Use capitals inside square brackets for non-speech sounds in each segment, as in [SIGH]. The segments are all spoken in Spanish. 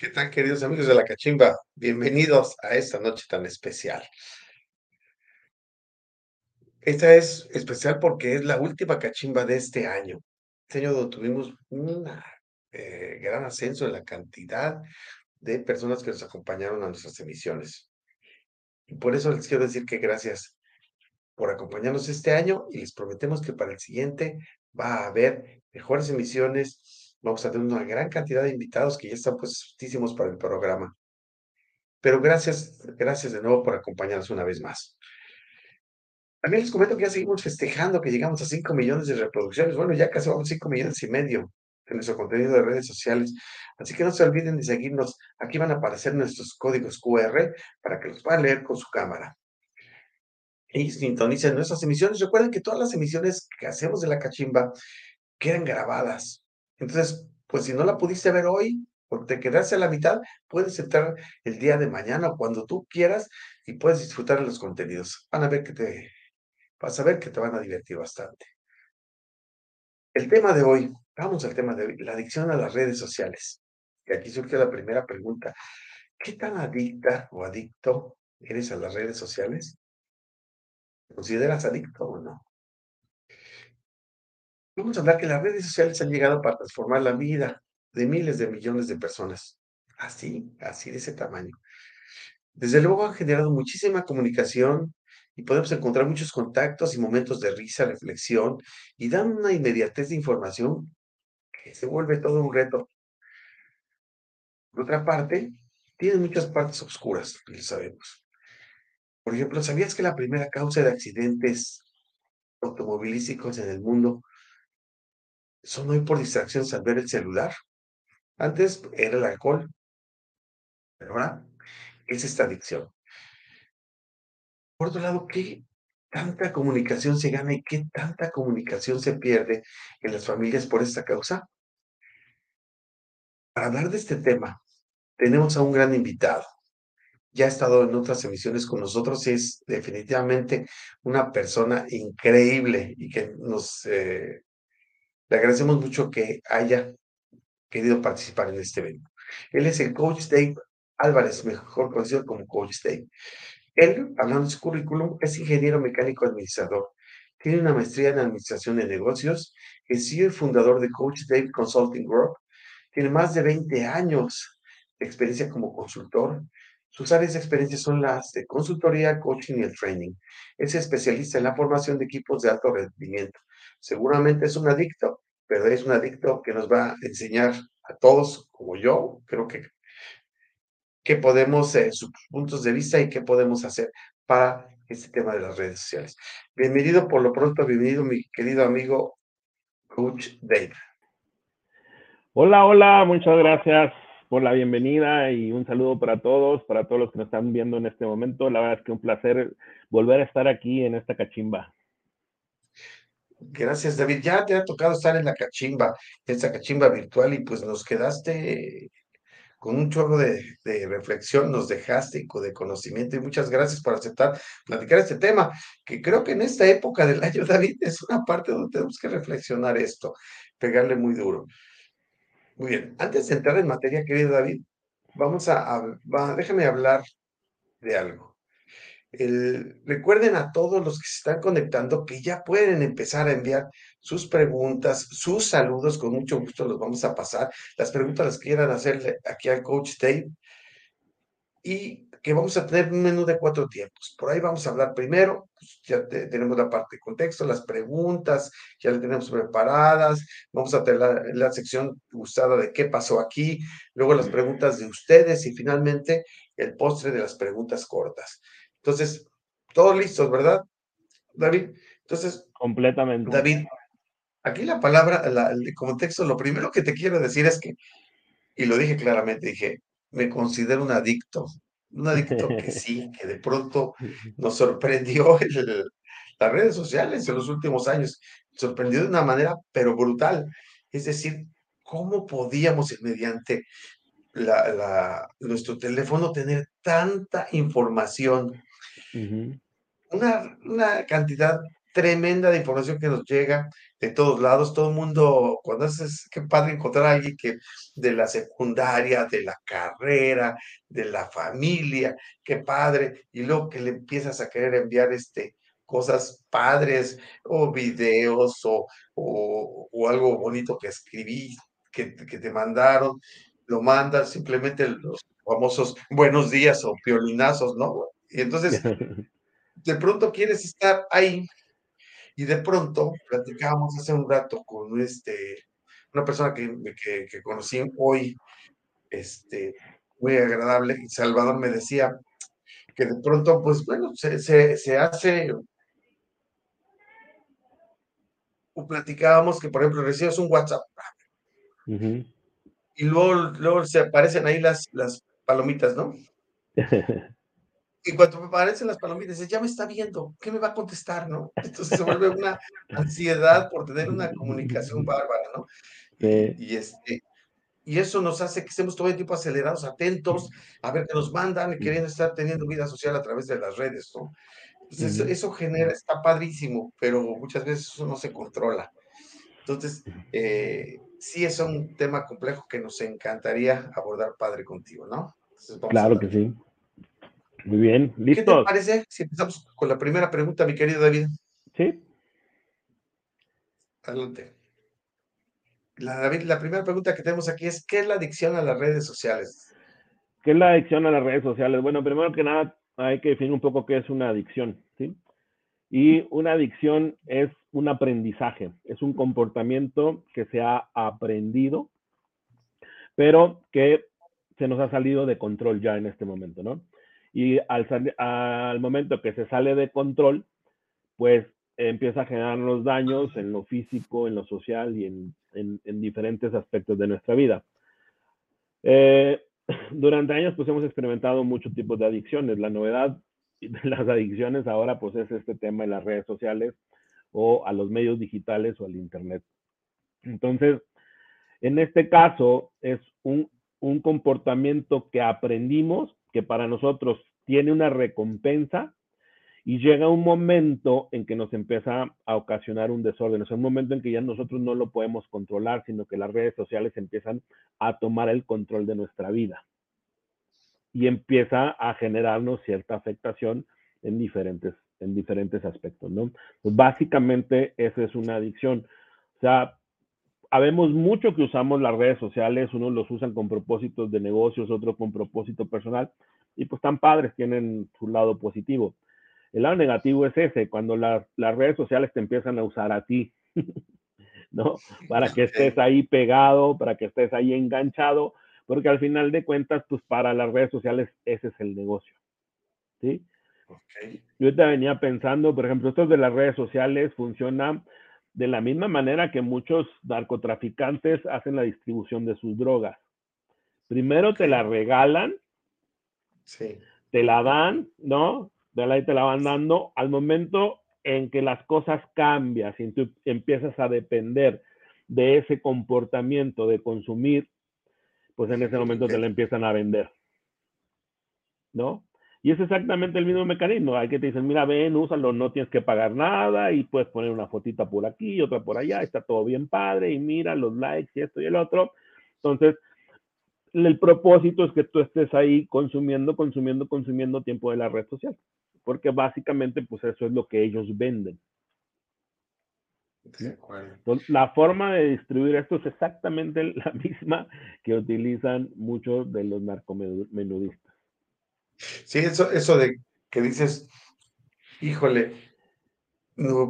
¿Qué tal, queridos amigos de la cachimba? Bienvenidos a esta noche tan especial. Esta es especial porque es la última cachimba de este año. Este año tuvimos un eh, gran ascenso en la cantidad de personas que nos acompañaron a nuestras emisiones. Y por eso les quiero decir que gracias por acompañarnos este año y les prometemos que para el siguiente va a haber mejores emisiones. Vamos a tener una gran cantidad de invitados que ya están puestísimos para el programa. Pero gracias, gracias de nuevo por acompañarnos una vez más. También les comento que ya seguimos festejando que llegamos a 5 millones de reproducciones. Bueno, ya casi vamos a 5 millones y medio de nuestro contenido de redes sociales. Así que no se olviden de seguirnos. Aquí van a aparecer nuestros códigos QR para que los puedan leer con su cámara. Y sintonicen nuestras emisiones. Recuerden que todas las emisiones que hacemos de la cachimba quedan grabadas. Entonces, pues si no la pudiste ver hoy, porque te quedaste a la mitad, puedes entrar el día de mañana o cuando tú quieras y puedes disfrutar de los contenidos. Van a ver que te, vas a ver que te van a divertir bastante. El tema de hoy, vamos al tema de hoy, la adicción a las redes sociales. Y aquí surge la primera pregunta. ¿Qué tan adicta o adicto eres a las redes sociales? ¿Te consideras adicto o no? Vamos a hablar que las redes sociales han llegado para transformar la vida de miles de millones de personas. Así, así de ese tamaño. Desde luego han generado muchísima comunicación y podemos encontrar muchos contactos y momentos de risa, reflexión y dan una inmediatez de información que se vuelve todo un reto. Por otra parte, tienen muchas partes oscuras, lo sabemos. Por ejemplo, ¿sabías que la primera causa de accidentes automovilísticos en el mundo son hoy por distracciones al ver el celular. Antes era el alcohol, pero ahora es esta adicción. Por otro lado, ¿qué tanta comunicación se gana y qué tanta comunicación se pierde en las familias por esta causa? Para hablar de este tema, tenemos a un gran invitado. Ya ha estado en otras emisiones con nosotros y es definitivamente una persona increíble y que nos eh, le agradecemos mucho que haya querido participar en este evento. Él es el coach Dave Álvarez, mejor conocido como coach Dave. Él, hablando de su currículum, es ingeniero mecánico administrador. Tiene una maestría en administración de negocios. Es CEO y fundador de Coach Dave Consulting Group. Tiene más de 20 años de experiencia como consultor. Sus áreas de experiencia son las de consultoría, coaching y el training. Es especialista en la formación de equipos de alto rendimiento seguramente es un adicto, pero es un adicto que nos va a enseñar a todos, como yo, creo que, qué podemos, eh, sus puntos de vista y qué podemos hacer para este tema de las redes sociales. Bienvenido por lo pronto, bienvenido mi querido amigo Coach Dave. Hola, hola, muchas gracias por la bienvenida y un saludo para todos, para todos los que nos están viendo en este momento. La verdad es que un placer volver a estar aquí en esta cachimba. Gracias, David. Ya te ha tocado estar en la cachimba, esta cachimba virtual, y pues nos quedaste con un chorro de, reflexión, nos dejaste de conocimiento y muchas gracias por aceptar platicar este tema, que creo que en esta época del año, David, es una parte donde tenemos que reflexionar esto, pegarle muy duro. Muy bien, antes de entrar en materia, querido David, vamos a, a déjame hablar de algo recuerden a todos los que se están conectando que ya pueden empezar a enviar sus preguntas, sus saludos, con mucho gusto los vamos a pasar. Las preguntas las quieran hacerle aquí al coach Dave. Y que vamos a tener un menú de cuatro tiempos. Por ahí vamos a hablar primero, pues ya tenemos la parte de contexto, las preguntas, ya las tenemos preparadas. Vamos a tener la, la sección gustada de qué pasó aquí, luego las preguntas de ustedes y finalmente el postre de las preguntas cortas. Entonces, todos listos, ¿verdad, David? Entonces, completamente. David, aquí la palabra, el contexto, lo primero que te quiero decir es que, y lo dije claramente, dije, me considero un adicto, un adicto que [LAUGHS] sí, que de pronto nos sorprendió las redes sociales en los últimos años, sorprendió de una manera, pero brutal. Es decir, ¿cómo podíamos mediante la, nuestro teléfono tener tanta información una, una cantidad tremenda de información que nos llega de todos lados, todo el mundo, cuando haces, qué padre encontrar a alguien que de la secundaria, de la carrera, de la familia, qué padre, y luego que le empiezas a querer enviar este, cosas padres o videos o, o, algo bonito que escribí, que, que, te mandaron, lo mandas, simplemente los famosos buenos días o piolinazos, ¿no? Y entonces, [LAUGHS] de pronto quieres estar ahí y de pronto platicábamos hace un rato con este, una persona que, que, conocí hoy, este, muy agradable, y Salvador me decía que de pronto, pues bueno, se, se, se hace, platicábamos que, por ejemplo, recibes un WhatsApp, y luego, luego se aparecen ahí las, las palomitas, ¿no? [LAUGHS] Y cuando me aparecen las palomitas, ya me está viendo, ¿qué me va a contestar, no? Entonces se vuelve una ansiedad por tener una comunicación bárbara, ¿no? Y, este, y eso nos hace que estemos todo el tiempo acelerados, atentos, a ver qué nos mandan, y queriendo estar teniendo vida social a través de las redes, ¿no? Entonces eso, genera, está padrísimo, pero muchas veces eso no se controla. Entonces, eh, sí es un tema complejo que nos encantaría abordar, padre, contigo, ¿no? claro que sí. Muy bien, listo. ¿Qué te parece si empezamos con la primera pregunta, mi querido David? Sí. Adelante. La, David, la primera pregunta que tenemos aquí es, ¿qué es la adicción a las redes sociales? ¿Qué es la adicción a las redes sociales? Bueno, primero que nada, hay que definir un poco qué es una adicción, ¿sí? Y una adicción es un aprendizaje, es un comportamiento que se ha aprendido, pero que se nos ha salido de control ya en este momento, ¿no? Y al, al momento que se sale de control, pues empieza a generar los daños en lo físico, en lo social y en, en, diferentes aspectos de nuestra vida. Eh, [CLEARS THROAT] durante años pues hemos experimentado muchos tipos de adicciones. La novedad de las adicciones ahora pues es este tema de las redes sociales o a los medios digitales o al internet. Entonces, en este caso es un, un comportamiento que aprendimos que para nosotros tiene una recompensa y llega un momento en que nos empieza a ocasionar un desorden, es un momento en que ya nosotros no lo podemos controlar, sino que las redes sociales empiezan a tomar el control de nuestra vida y empieza a generarnos cierta afectación en diferentes, en diferentes aspectos, ¿no? Básicamente esa es una adicción. O sea, habemos mucho que usamos las redes sociales, unos los usan con propósitos de negocios, otros con propósito personal, y pues tan padres tienen su lado positivo. El lado negativo es ese, cuando las redes sociales te empiezan a usar a ti, [LAUGHS] ¿no? Para que estés ahí pegado, para que estés ahí enganchado, porque al final de cuentas, pues para las redes sociales ese es el negocio, ¿sí? Okay. Yo te venía pensando, por ejemplo, esto de las redes sociales funciona de la misma manera que muchos narcotraficantes hacen la distribución de sus drogas. Primero te la regalan, te la dan, ¿no? De la y te la van dando al momento en que las cosas cambian, y tú empiezas a depender de ese comportamiento de consumir, pues en ese momento te la empiezan a vender. ¿No? Y es exactamente el mismo mecanismo. Hay que te dicen, mira, ven, úsalo, no tienes que pagar nada y puedes poner una fotita por aquí otra por allá, está todo bien padre y mira los likes y esto y el otro. Entonces, el propósito es que tú estés ahí consumiendo, consumiendo, consumiendo tiempo de la red social, porque básicamente pues eso es lo que ellos venden. Entonces, la forma de distribuir esto es exactamente [LAUGHS] la misma que utilizan muchos de los narcomenudistas. Sí, eso, eso de que dices, híjole,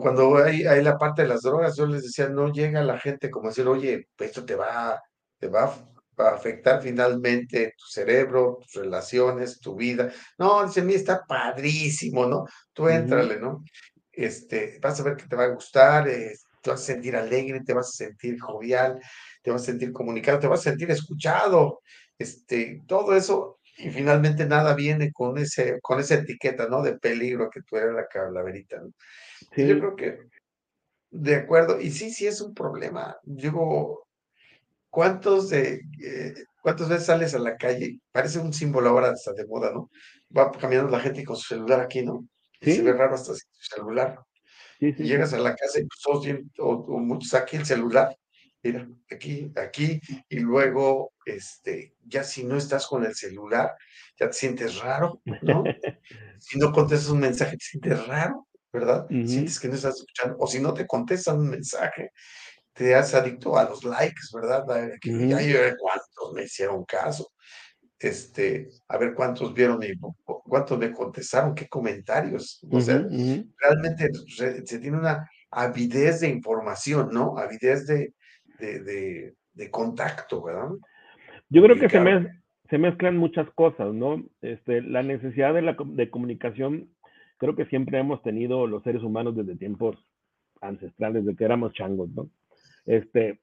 cuando hay, hay la parte de las drogas, yo les decía, no llega la gente como decir, oye, esto te va, te va a afectar finalmente tu cerebro, tus relaciones, tu vida. No, dice, mí está padrísimo, ¿no? Tú éntrale, ¿no? Este, vas a ver que te va a gustar, eh, te vas a sentir alegre, te vas a sentir jovial, te vas a sentir comunicado, te vas a sentir escuchado. Este, todo eso y finalmente nada viene con ese con esa etiqueta, ¿no? De peligro que tú eres la calaverita, ¿no? Sí. Yo creo que de acuerdo, y sí, sí es un problema. Digo, ¿cuántos de eh, cuántas veces sales a la calle? Parece un símbolo ahora hasta de moda, ¿no? Va caminando la gente con su celular aquí, ¿no? Y se ve raro hasta su celular. y llegas a la casa y pues, todos tienen, o, muchos aquí el celular, mira, aquí, aquí, y luego, este, ya si no estás con el celular, ya te sientes raro, ¿no? [LAUGHS] si no contestas un mensaje, te sientes raro, ¿verdad? Sientes que no estás escuchando, o si no te contestan un mensaje, te haces adicto a los likes, ¿verdad? Que ya cuántos me hicieron caso este, a ver cuántos vieron y cuántos me contestaron, qué comentarios. O sea, realmente se, tiene una avidez de información, ¿no? Avidez de, de, de, contacto, ¿verdad? Yo creo que se, se, mezclan muchas cosas, ¿no? Este, la necesidad de, la, de comunicación, creo que siempre hemos tenido los seres humanos desde tiempos ancestrales, desde que éramos changos, ¿no? Este,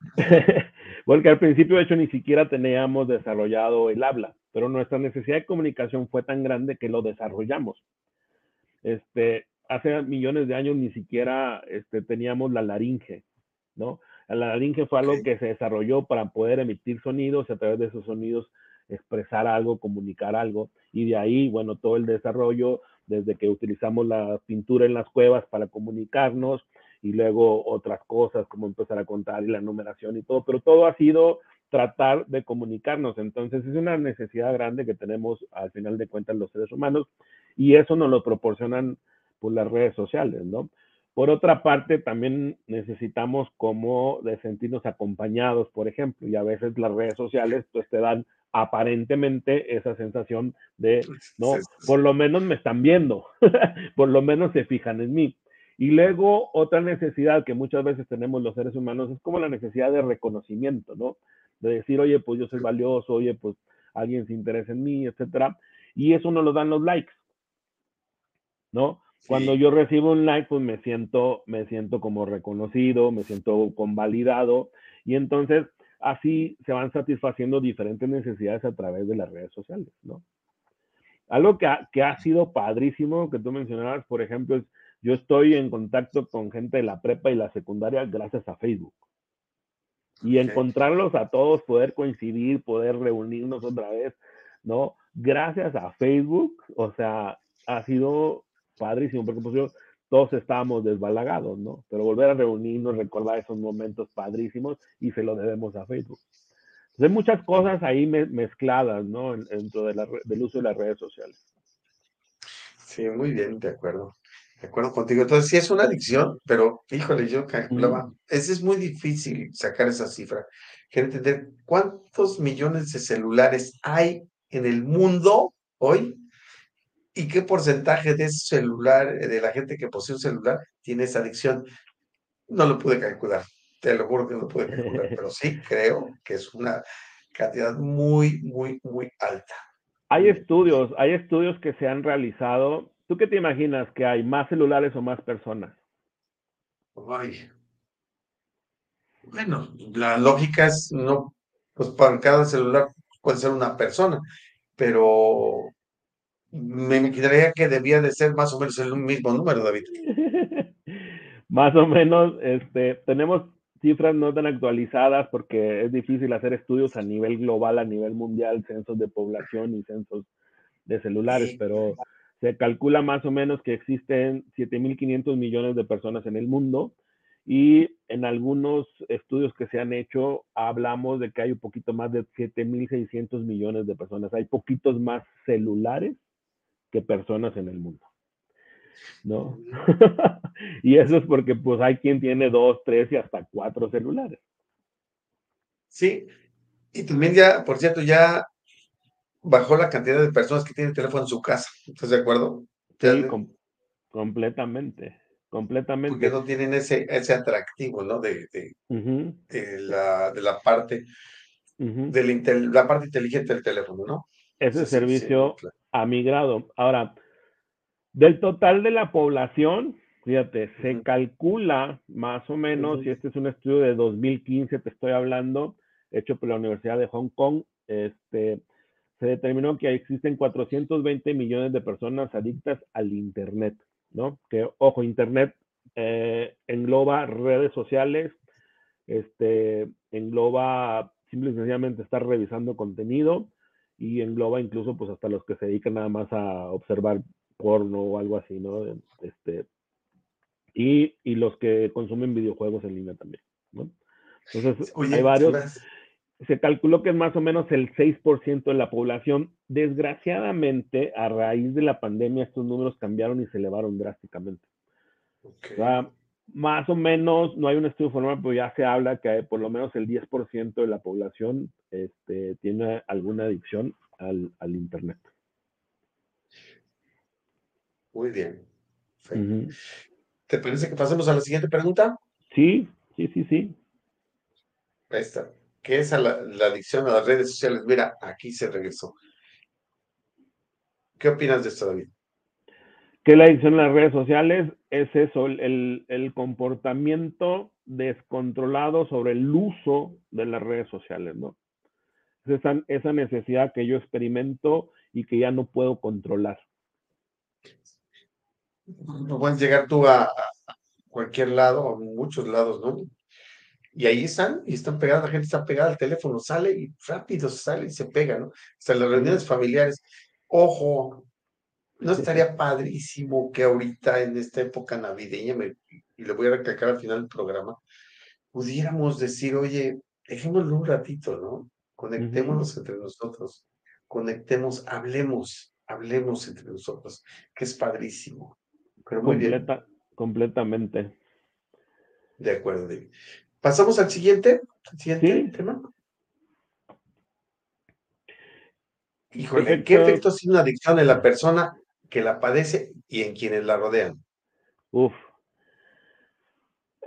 [LAUGHS] Porque al principio, de hecho, ni siquiera teníamos desarrollado el habla, pero nuestra necesidad de comunicación fue tan grande que lo desarrollamos. Este, hace millones de años ni siquiera este, teníamos la laringe, ¿no? La laringe fue algo que se desarrolló para poder emitir sonidos y a través de esos sonidos expresar algo, comunicar algo. Y de ahí, bueno, todo el desarrollo, desde que utilizamos la pintura en las cuevas para comunicarnos, y luego otras cosas como empezar a contar y la numeración y todo, pero todo ha sido tratar de comunicarnos. Entonces es una necesidad grande que tenemos al final de cuentas los seres humanos y eso nos lo proporcionan por las redes sociales, ¿no? Por otra parte, también necesitamos como de sentirnos acompañados, por ejemplo, y a veces las redes sociales pues te dan aparentemente esa sensación de, no, por lo menos me están viendo, [LAUGHS] por lo menos se fijan en mí. Y luego otra necesidad que muchas veces tenemos los seres humanos es como la necesidad de reconocimiento, ¿no? De decir, oye, pues yo soy valioso, oye, pues alguien se interesa en mí, etcétera. Y eso nos lo dan los likes, ¿no? Cuando yo recibo un like, pues me siento, me siento como reconocido, me siento convalidado. Y entonces así se van satisfaciendo diferentes necesidades a través de las redes sociales, ¿no? Algo que ha, que ha sido padrísimo que tú mencionabas, por ejemplo, es yo estoy en contacto con gente de la prepa y la secundaria gracias a Facebook. Y encontrarlos a todos, poder coincidir, poder reunirnos otra vez, ¿no? Gracias a Facebook, o sea, ha sido padrísimo, porque pues todos estábamos desbalagados, ¿no? Pero volver a reunirnos, recordar esos momentos padrísimos y se lo debemos a Facebook. Entonces, hay muchas cosas ahí mezcladas, ¿no? Dentro del uso de las redes sociales. Sí, muy bien, de acuerdo. De acuerdo contigo. Entonces, sí es una adicción, pero híjole, yo calculaba, es, es muy difícil sacar esa cifra. Quiero entender cuántos millones de celulares hay en el mundo hoy y qué porcentaje de ese celular, de la gente que posee un celular, tiene esa adicción. No lo pude calcular, te lo juro que no lo pude calcular, pero sí creo que es una cantidad muy, muy, muy alta. Hay estudios, hay estudios que se han realizado ¿Tú qué te imaginas que hay? ¿Más celulares o más personas? Ay. Bueno, la lógica es no, pues para cada celular puede ser una persona, pero me imaginaría que debía de ser más o menos el mismo número, David. [LAUGHS] más o menos, este, tenemos cifras no tan actualizadas porque es difícil hacer estudios a nivel global, a nivel mundial, censos de población y censos de celulares, pero se calcula más o menos que existen 7.500 millones de personas en el mundo y en algunos estudios que se han hecho hablamos de que hay un poquito más de 7.600 millones de personas. Hay poquitos más celulares que personas en el mundo. ¿No? [LAUGHS] y eso es porque pues hay quien tiene dos, tres y hasta cuatro celulares. Sí, y también ya, por cierto, ya bajó la cantidad de personas que tienen teléfono en su casa. ¿Estás de acuerdo? Sí, completamente, completamente. Porque no tienen ese, ese atractivo, ¿no? De, de, la, de la parte de la, parte inteligente del teléfono, ¿no? Ese servicio ha migrado. Ahora, del total de la población, fíjate, se calcula más o menos, y este es un estudio de 2015, te estoy hablando, hecho por la Universidad de Hong Kong, este, se determinó que existen 420 millones de personas adictas al Internet, ¿no? Que, ojo, Internet eh, engloba redes sociales, este, engloba simple y sencillamente estar revisando contenido y engloba incluso pues hasta los que se dedican nada más a observar porno o algo así, ¿no? Este, y, los que consumen videojuegos en línea también. ¿no? Entonces, hay varios. Se calculó que es más o menos el 6% de la población. Desgraciadamente, a raíz de la pandemia, estos números cambiaron y se elevaron drásticamente. Más o menos, no hay un estudio formal, pero ya se habla que por lo menos el 10% de la población este, tiene alguna adicción al, Internet. Muy bien. ¿Te parece que pasemos a la siguiente pregunta? Sí, sí, sí, sí. Esta, ¿qué es la, adicción a las redes sociales? Mira, aquí se regresó. ¿Qué opinas de esto, David? Que la adicción a las redes sociales es eso, el, comportamiento descontrolado sobre el uso de las redes sociales, ¿no? Esa, esa necesidad que yo experimento y que ya no puedo controlar. No puedes llegar tú a, cualquier lado, a muchos lados, ¿no? Y ahí están, y están pegadas, la gente está pegada al teléfono, sale y rápido sale y se pega, ¿no? Hasta las reuniones familiares. Ojo, no estaría padrísimo que ahorita en esta época navideña, y le voy a recalcar al final del programa, pudiéramos decir, oye, dejémoslo un ratito, ¿no? Conectémonos entre nosotros, conectemos, hablemos, hablemos entre nosotros, que es padrísimo. Pero muy bien. Completamente. De acuerdo, David. Pasamos al siguiente, siguiente tema. Híjole, ¿qué efecto tiene una adicción en la persona que la padece y en quienes la rodean? Uf.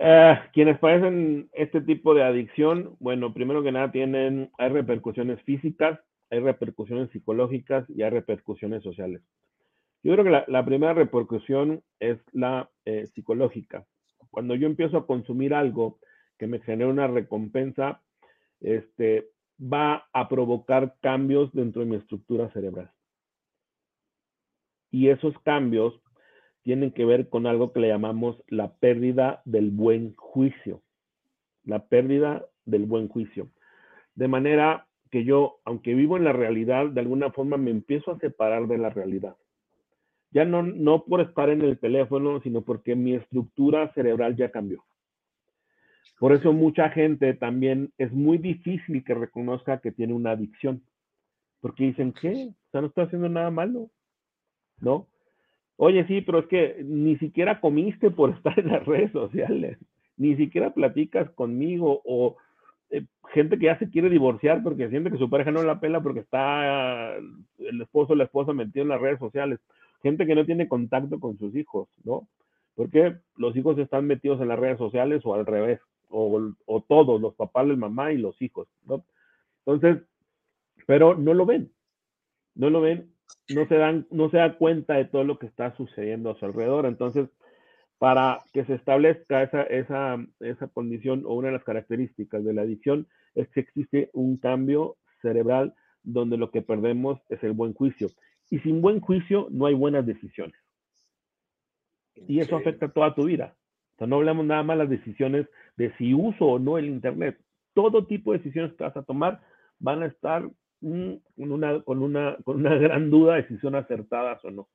Eh, quienes padecen este tipo de adicción, bueno, primero que nada tienen, hay repercusiones físicas, hay repercusiones psicológicas y hay repercusiones sociales. Yo creo que la, primera repercusión es la eh, psicológica. Cuando yo empiezo a consumir algo que me genera una recompensa, este, va a provocar cambios dentro de mi estructura cerebral. Y esos cambios tienen que ver con algo que le llamamos la pérdida del buen juicio. La pérdida del buen juicio. De manera que yo, aunque vivo en la realidad, de alguna forma me empiezo a separar de la realidad ya no, no por estar en el teléfono, sino porque mi estructura cerebral ya cambió. Por eso mucha gente también es muy difícil que reconozca que tiene una adicción, porque dicen, ¿qué? O sea, no está haciendo nada malo, ¿no? Oye, sí, pero es que ni siquiera comiste por [LAUGHS] estar en las redes sociales, ni siquiera platicas conmigo o eh, gente que ya se quiere divorciar porque siente que su pareja no la pela porque está el esposo o la esposa metido en las redes sociales gente que no tiene contacto con sus hijos, ¿no? Porque los hijos están metidos en las redes sociales o al revés, o, todos, los papás, el mamá y los hijos, ¿no? Entonces, pero no lo ven, no lo ven, no se dan, no se da cuenta de todo lo que está sucediendo a su alrededor. Entonces, para que se establezca esa, esa, esa condición o una de las características de la adicción es que existe un cambio cerebral donde lo que perdemos es el buen juicio. Y sin buen juicio no hay buenas decisiones. Y eso afecta toda tu vida. O sea, no hablamos nada más las decisiones de si uso o no el Internet. Todo tipo de decisiones que vas a tomar van a estar con, una, con, una, con una gran duda de si son acertadas o no.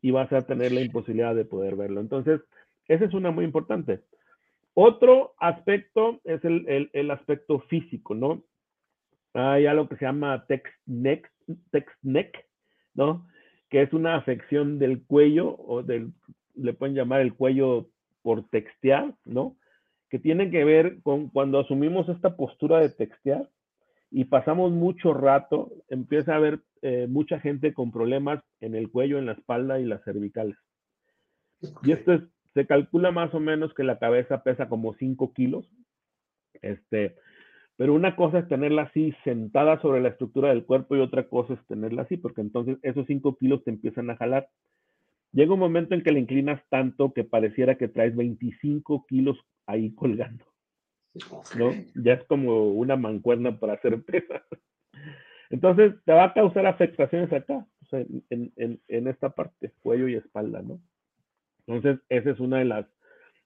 Y vas a tener la imposibilidad de poder verlo. Entonces, esa es una muy importante. Otro aspecto es el, el, el aspecto físico, ¿no? Hay algo que se llama text neck, text neck, ¿no? Que es una afección del cuello o del, le pueden llamar el cuello por textear, ¿no? Que tiene que ver con cuando asumimos esta postura de textear y pasamos mucho rato, empieza a haber eh, mucha gente con problemas en el cuello, en la espalda y las cervicales. Y esto es, se calcula más o menos que la cabeza pesa como 5 kilos. Este, pero una cosa es tenerla así sentada sobre la estructura del cuerpo y otra cosa es tenerla así, porque entonces esos 5 kilos te empiezan a jalar. Llega un momento en que la inclinas tanto que pareciera que traes 25 kilos ahí colgando. ¿No? Ya es como una mancuerna para hacer pesas. Entonces te va a causar afectaciones acá, en, en, en, esta parte, cuello y espalda, ¿no? Entonces, esa es una de las,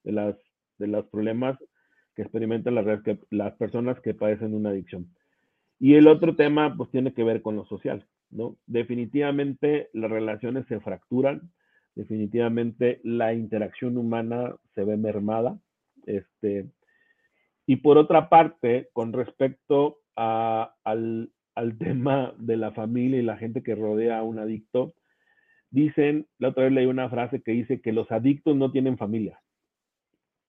de las, de los problemas que experimentan las, que, las personas que padecen una adicción. Y el otro tema, pues tiene que ver con lo social, ¿no? Definitivamente las relaciones se fracturan, definitivamente la interacción humana se ve mermada. Este, y por otra parte, con respecto a, al, al [LAUGHS] tema de la familia y la gente que rodea a un adicto, dicen, la otra vez leí una frase que dice que los adictos no tienen familia.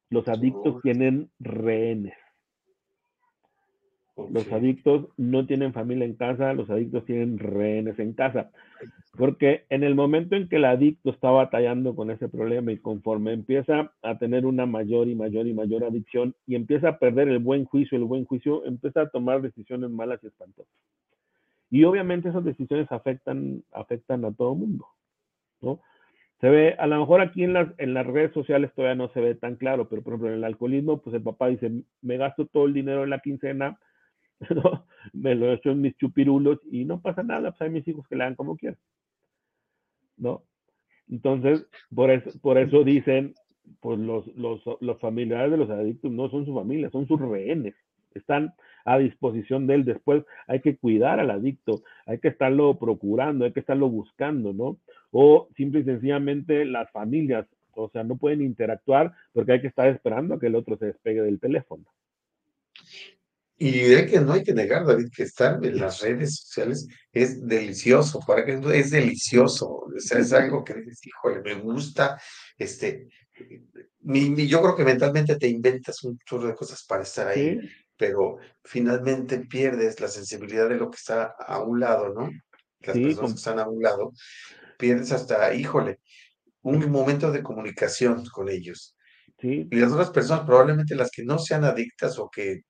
Los adictos tienen rehenes. Los adictos no tienen familia en casa, los adictos tienen rehenes en casa. Porque en el momento en que el adicto está batallando con ese problema y conforme empieza a tener una mayor y mayor y mayor adicción y empieza a perder el buen juicio, el buen juicio empieza a tomar decisiones malas y espantosas. Y obviamente esas decisiones afectan, afectan a todo el mundo. ¿no? Se ve, a lo mejor aquí en las, en las redes sociales todavía no se ve tan claro, pero por ejemplo en el alcoholismo, pues el papá dice, me gasto todo el dinero en la quincena, [LAUGHS] ¿no? me lo echo en mis chupirulos y no pasa nada, pues hay mis hijos que le hagan como quieran, ¿no? Entonces, por eso, dicen, pues los, los familiares de los adictos no son su familia, son sus rehenes, están a disposición de él. Después hay que cuidar al adicto, hay que estarlo procurando, hay que estarlo buscando, ¿no? O simple y sencillamente las familias, o sea, no pueden interactuar porque hay que estar esperando a que el otro se despegue del teléfono. Y hay que no hay que negar, David, que estar en las redes sociales es delicioso, para que es delicioso, o sea, es algo que dices, híjole, me gusta, este, mi, yo creo que mentalmente te inventas un chorro de cosas para estar ahí, pero finalmente pierdes la sensibilidad de lo que está a un lado, ¿no? Las personas que están a un lado, pierdes hasta, híjole, un momento de comunicación con ellos. Sí. Y las otras personas, probablemente las que no sean adictas o que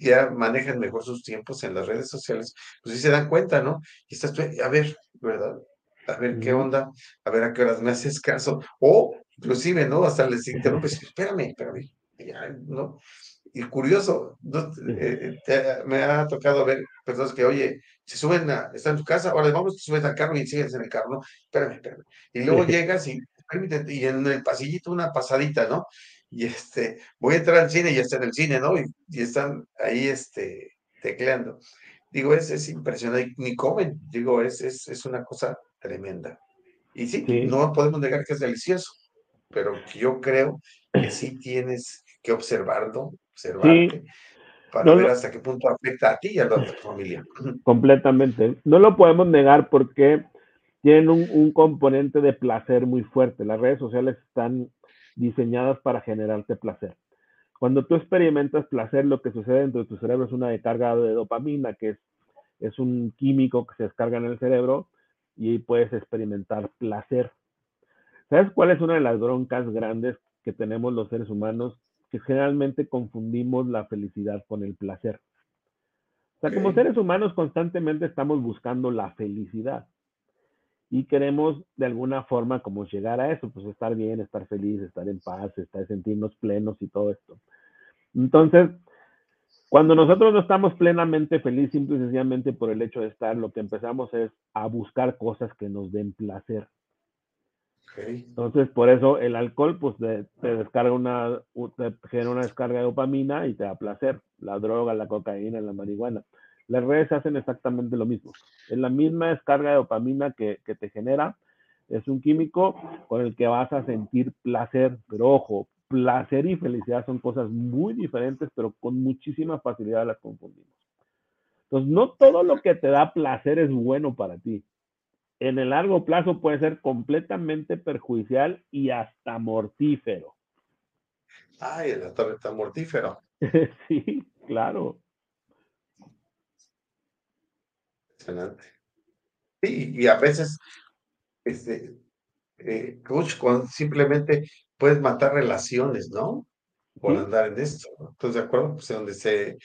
ya manejan mejor sus tiempos en las redes sociales, pues sí se dan cuenta, ¿no? Y estás tú, a ver, ¿verdad? A ver qué onda, a ver a qué horas me haces caso, o inclusive, ¿no? Hasta les interrumpes, espérame, espérame, ya, ¿no? Y curioso, eh, me ha tocado ver personas que, oye, se suben a, están en tu casa, ahora vamos, te subes al carro y sigues en el carro, ¿no? Espérame, espérame. Y luego llegas y, y en el pasillito una pasadita, ¿no? Y este, voy a entrar al cine y ya está en el cine, ¿no? Y, están ahí, este, tecleando. Digo, es, es impresionante, ni comen, digo, es, es, es una cosa tremenda. Y sí, no podemos negar que es delicioso, pero yo creo que [LAUGHS] sí tienes que observarlo, observarte, para ver hasta qué punto afecta a ti y a la familia. [LAUGHS] Completamente. No lo podemos negar porque tienen un, un, componente de placer muy fuerte. Las redes sociales están diseñadas para generarte placer. Cuando tú experimentas placer, lo que sucede dentro de tu cerebro es una descarga de dopamina, que es, es un químico que se descarga en el cerebro y puedes experimentar placer. ¿Sabes cuál es una de las broncas grandes que tenemos los seres humanos? Que generalmente confundimos la felicidad con el placer. O sea, como seres humanos constantemente estamos buscando la felicidad y queremos de alguna forma como llegar a eso, pues estar bien, estar feliz, estar en paz, estar sentirnos plenos y todo esto. Entonces, cuando nosotros no estamos plenamente felices, simple y sencillamente por el hecho de estar, lo que empezamos es a buscar cosas que nos den placer. Entonces, por eso el alcohol, pues te, descarga una, te genera una descarga de dopamina y te da placer. La droga, la cocaína, la marihuana. Las redes hacen exactamente lo mismo. Es la misma descarga de dopamina que, te genera. Es un químico con el que vas a sentir placer, pero ojo, placer y felicidad son cosas muy diferentes, pero con muchísima facilidad las confundimos. Entonces, no todo lo que te da placer es bueno para ti. En el largo plazo puede ser completamente perjudicial y hasta mortífero. Ay, el está mortífero. [LAUGHS] sí, claro. Sí, y a veces, este, eh, coach, simplemente puedes matar relaciones, ¿no? Por andar en esto. ¿no? ¿Estás de acuerdo? Pues donde se,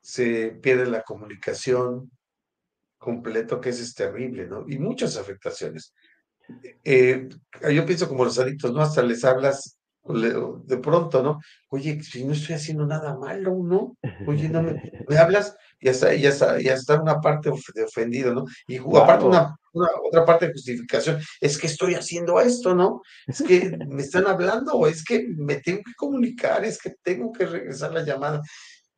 se pierde la comunicación completo, que eso es terrible, ¿no? Y muchas afectaciones. Eh, yo pienso como los adictos, ¿no? Hasta les hablas de pronto, ¿no? Oye, si no estoy haciendo nada malo, ¿no? Oye, no me, [LAUGHS] me hablas ya está, ya está, ya está una parte de ofendido, ¿no? Y aparte una, otra parte de justificación, es que estoy haciendo esto, ¿no? Es que me están hablando, o es que me tengo que comunicar, es que tengo que regresar la llamada.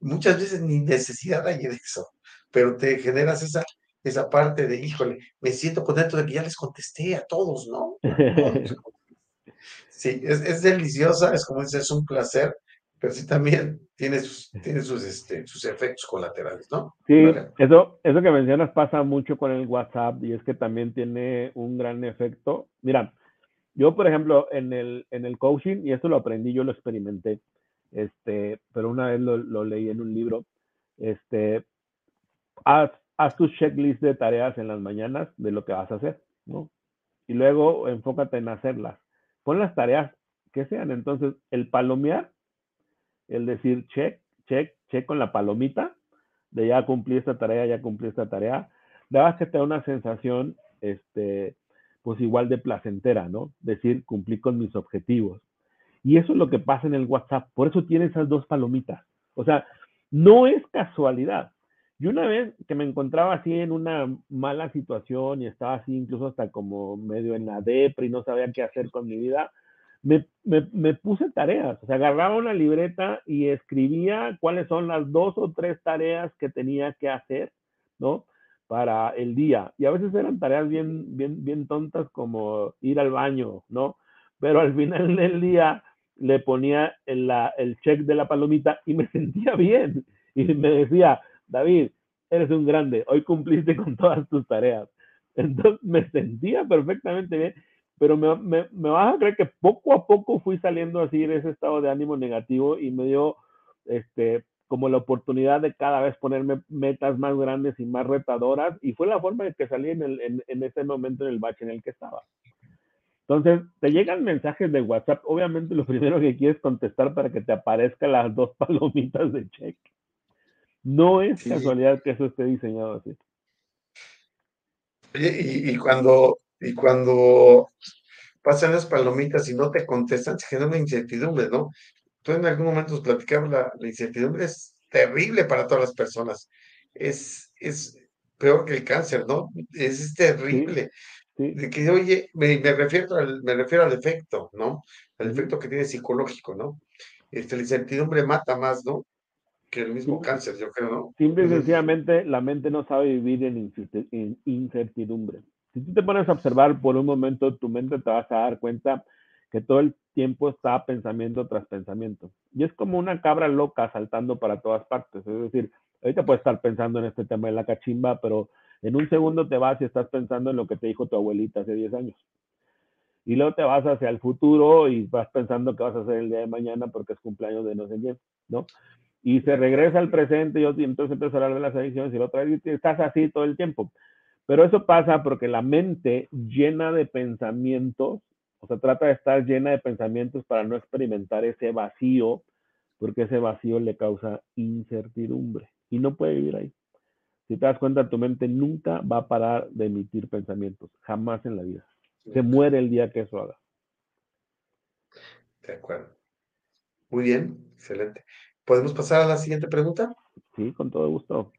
Muchas veces ni necesidad hay de eso, pero te generas esa, esa parte de, híjole, me siento contento de que ya les contesté a todos, ¿no? [LAUGHS] sí, es, es, deliciosa, es como dices, es un placer, pero sí también tiene sus, tiene sus, este, sus efectos colaterales, ¿no? Sí, eso, eso que mencionas pasa mucho con el WhatsApp y es que también tiene un gran efecto. Mira, yo, por ejemplo, en el, en el coaching, y esto lo aprendí, yo lo experimenté, este, pero una vez lo, lo leí en un libro, este, haz, haz tu checklist de tareas en las mañanas de lo que vas a hacer, ¿no? Y luego enfócate en hacerlas. Pon las tareas que sean. Entonces, el palomear, el decir check, check, check con la palomita, de ya cumplí esta tarea, ya cumplí esta tarea, da que te da una sensación, este, pues igual de placentera, ¿no? Decir, cumplí con mis objetivos. Y eso es lo que pasa en el WhatsApp. Por eso tiene esas dos palomitas. O sea, no es casualidad. Y una vez que me encontraba así en una mala situación y estaba así incluso hasta como medio en la depre y no sabía qué hacer con mi vida, me, me, puse tareas. O sea, agarraba una libreta y escribía cuáles son las dos o tres tareas que tenía que hacer, ¿no? Para el día. Y a veces eran tareas bien, bien, bien tontas como ir al baño, ¿no? Pero al final del día le ponía el, el check de la palomita y me [LAUGHS] sentía bien. Y me decía, David, eres un grande, hoy cumpliste con todas tus tareas. Entonces me sentía perfectamente bien, pero me, me, me, vas a creer que poco a poco fui saliendo así de ese estado de ánimo negativo y me dio este, como la oportunidad de cada vez ponerme metas más grandes y más retadoras y fue la forma en que salí en, el, en, en ese momento en el bache en el que estaba. Entonces, te llegan mensajes de WhatsApp. Obviamente, lo primero que quieres contestar para que te aparezcan las dos [LAUGHS] palomitas de check. No es sí. casualidad que eso esté diseñado así. Oye, y, y, cuando, y cuando pasan las palomitas y no te contestan, se genera una incertidumbre, ¿no? Tú en algún momento platicabas, la, la incertidumbre es terrible para todas las personas. Es, es peor que el cáncer, ¿no? Es, es terrible. Sí. Sí. De que, oye, me, me, refiero al, me refiero al efecto, ¿no? Al efecto que tiene psicológico, ¿no? Este, la incertidumbre mata más, ¿no? Que el mismo cáncer, yo creo, ¿no? Simple y sencillamente, la mente no sabe vivir en incertidumbre. Si tú te pones a observar por un momento, tu mente te vas a dar cuenta que todo el tiempo está pensamiento tras pensamiento. Y es como una cabra loca saltando para todas partes. Es decir, ahorita puedes estar pensando en este tema de la cachimba, pero en un segundo te vas y estás pensando en lo que te dijo tu abuelita hace 10 años. Y luego te vas hacia el futuro y vas pensando qué vas a hacer el día de mañana porque es cumpleaños de no sé quién, ¿no? Y se regresa al presente y entonces empiezas a hablar de las adicciones y la otra vez estás así todo el tiempo. Pero eso pasa porque la mente llena de pensamientos, o sea, trata de estar llena de pensamientos para no experimentar ese vacío, porque ese vacío le causa incertidumbre y no puede vivir ahí. Si te das cuenta, tu mente nunca va a parar de emitir pensamientos, jamás en la vida. Se muere el día que eso haga. De acuerdo. Muy bien, excelente. ¿Podemos pasar a la siguiente pregunta? Sí, con todo gusto.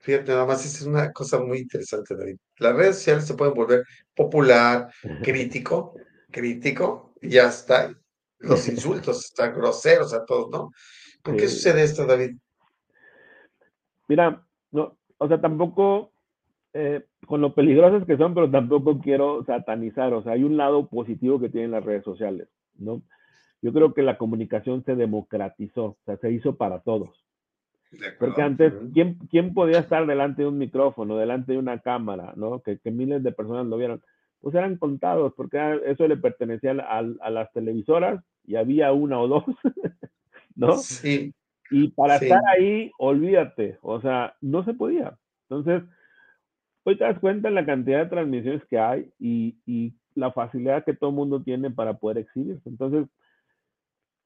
Fíjate, nada más, es una cosa muy interesante, David. Las redes sociales se pueden volver popular, crítico, crítico, y ya está. Los [LAUGHS] insultos están groseros a todos, ¿no? ¿Por qué sucede esto, David? Mira, no, o sea, tampoco eh, con lo peligrosas que son, pero tampoco quiero satanizar, o sea, hay un lado positivo que tienen las redes sociales, ¿no? Yo creo que la comunicación se democratizó, o sea, se hizo para todos. Porque antes, ¿quién, ¿quién podía estar delante de un micrófono, delante de una cámara, ¿no? Que, que miles de personas lo vieran. Pues eran contados, porque eso le pertenecía a, a las televisoras y había una o dos, [LAUGHS] ¿no? Sí. Y para sí. estar ahí, olvídate, o sea, no se podía. Entonces, hoy te das cuenta en la cantidad de transmisiones que hay y, y la facilidad que todo el mundo tiene para poder exhibirse. Entonces,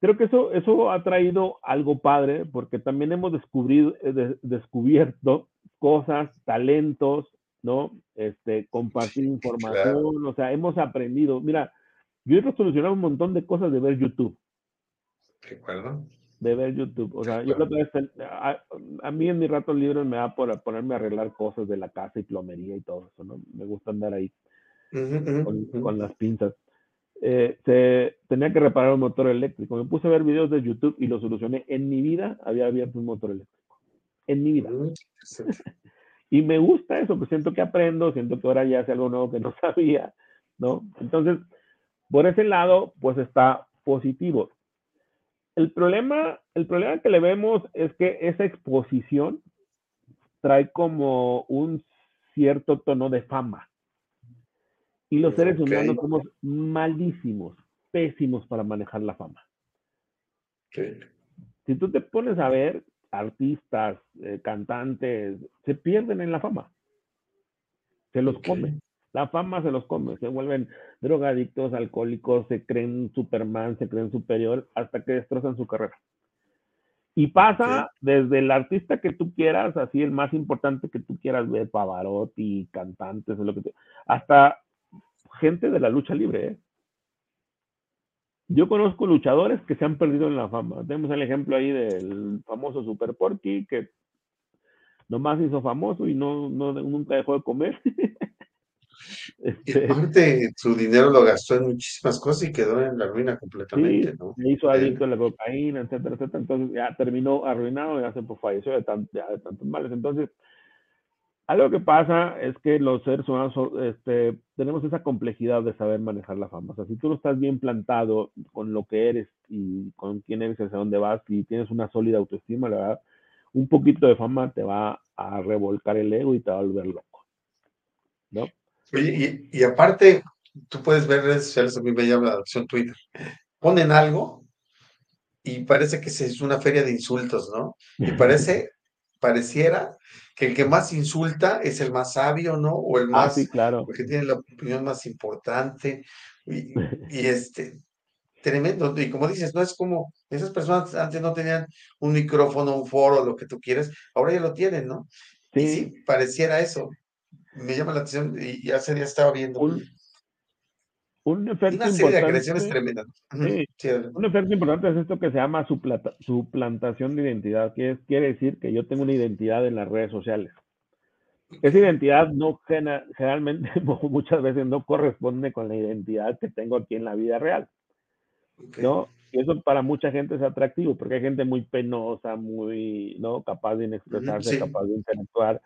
creo que eso, eso ha traído algo padre porque también hemos descubrido, eh, descubierto cosas, talentos, ¿no? Este, compartir información, claro. o sea, hemos aprendido. Mira, yo he resolucionado un montón de cosas de ver YouTube. Recuerdo de ver YouTube. O sea, yo creo que a, a, mí en mis ratos libres me da por ponerme a arreglar cosas de la casa y plomería y todo eso, ¿no? Me gusta andar ahí uh -huh, con, uh -huh. con, las pinzas. Eh, se, tenía que reparar un motor eléctrico. Me puse a ver videos de YouTube y lo solucioné. En mi vida había abierto un motor eléctrico. En mi vida. -huh. [LAUGHS] Y me gusta eso, pues siento que aprendo, siento que ahora ya sé algo nuevo que no [LAUGHS] sabía, ¿no? Entonces, por ese lado, pues está positivo. El problema, el problema que le vemos es que esa exposición trae como un cierto tono de fama. Y los seres humanos somos malísimos, pésimos para manejar la fama. Si tú te pones a ver, artistas, eh, cantantes, se pierden en la fama. Se los comen. La fama se los come. Se vuelven drogadictos, alcohólicos, se creen Superman, se creen superior, hasta que destrozan su carrera. Y pasa desde el artista que tú quieras, así el más importante que tú quieras ver, Pavarotti, cantantes, lo que hasta gente de la lucha libre. ¿eh? Yo conozco luchadores que se han perdido en la fama. Tenemos el ejemplo ahí del famoso Super Porky, que nomás hizo famoso y no, no nunca dejó de comer. [LAUGHS] Este, aparte, su dinero lo gastó en muchísimas cosas y quedó en la ruina completamente, ¿no? Se hizo adicto a la cocaína, etcétera, etcétera. Entonces ya terminó arruinado y hace pues falleció de, de tantos males. Entonces, algo que pasa es que los seres humanos este, tenemos esa complejidad de saber manejar la fama. O sea, si tú no estás bien plantado con lo que eres y con quién eres, hacia dónde vas, y tienes una sólida autoestima, la verdad, un poquito de fama te va a revolcar el ego y te va a volver loco. ¿No? Oye, y, aparte, tú puedes ver redes sociales, a mí me llama la atención Twitter. Ponen algo y parece que es una feria de insultos, ¿no? Y [LAUGHS] parece, pareciera que el que más insulta es el más sabio, ¿no? O el ah, más, sí, claro. porque tiene la opinión más importante. [LAUGHS] Y, este, tremendo. Y como dices, no es como, esas personas antes no tenían un micrófono, un foro, lo que tú quieres, ahora ya lo tienen, ¿no? Sí, y sí pareciera eso me llama la atención y hace día estaba viendo. Un, un efecto de agresiones tremendas. un efecto importante es esto que se llama suplantación de identidad, que es, quiere decir que yo tengo una identidad en las redes sociales. Esa identidad no generalmente, [LAUGHS] muchas veces no corresponde con la identidad que tengo aquí en la vida real. ¿No? Y eso para mucha gente es atractivo, porque hay gente muy penosa, muy, ¿no? Capaz de inexpresarse, capaz de interactuar,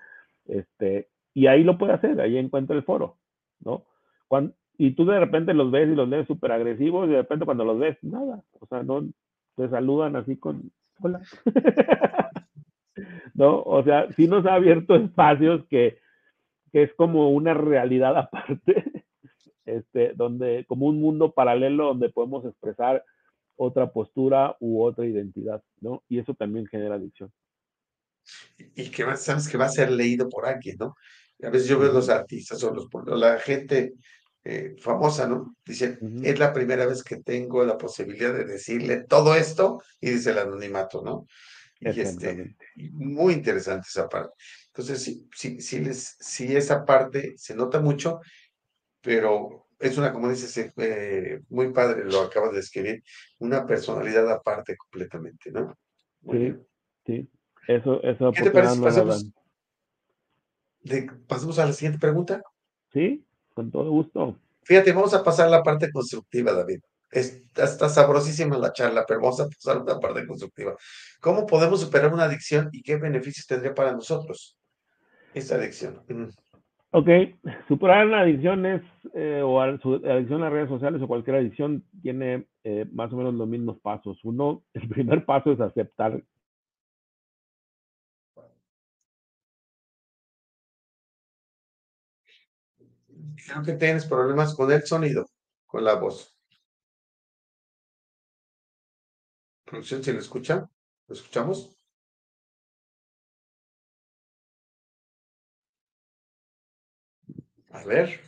este, y ahí lo puede hacer, ahí encuentra el foro, ¿no? Cuando, y tú de repente los ves y los ves súper agresivos y de repente cuando los ves, nada, o sea, no te saludan así con, hola. [LAUGHS] ¿No? O sea, sí nos ha abierto espacios que, que es como una realidad [LAUGHS] aparte, este, donde, como un mundo paralelo donde podemos expresar otra postura u otra identidad, ¿no? Y eso también genera adicción. Y que sabes que va a ser leído por alguien, ¿no? A veces yo veo los artistas o los, la gente eh, famosa, ¿no? Dicen, es la primera vez que tengo la posibilidad de decirle todo esto y dice el anonimato, ¿no? Y este, muy interesante esa parte. Entonces, sí, sí, sí, les, sí, esa parte se nota mucho, pero es una, como dices, eh, muy padre, lo acabas de escribir, una personalidad aparte completamente, ¿no? sí, sí. Eso, eso ¿Qué te parece? Pasamos, pasamos a la siguiente pregunta. Sí, con todo gusto. Fíjate, vamos a pasar a la parte constructiva, David. Está, está sabrosísima la charla, pero vamos a pasar a la parte constructiva. ¿Cómo podemos superar una adicción y qué beneficios tendría para nosotros esta adicción? Ok, superar la adicción es, eh, o adicción a redes sociales o cualquier adicción tiene eh, más o menos los mismos pasos. Uno, el primer paso es aceptar Creo que tienes problemas con el sonido, con la voz. Producción, ¿se lo escucha? ¿Lo escuchamos? A ver.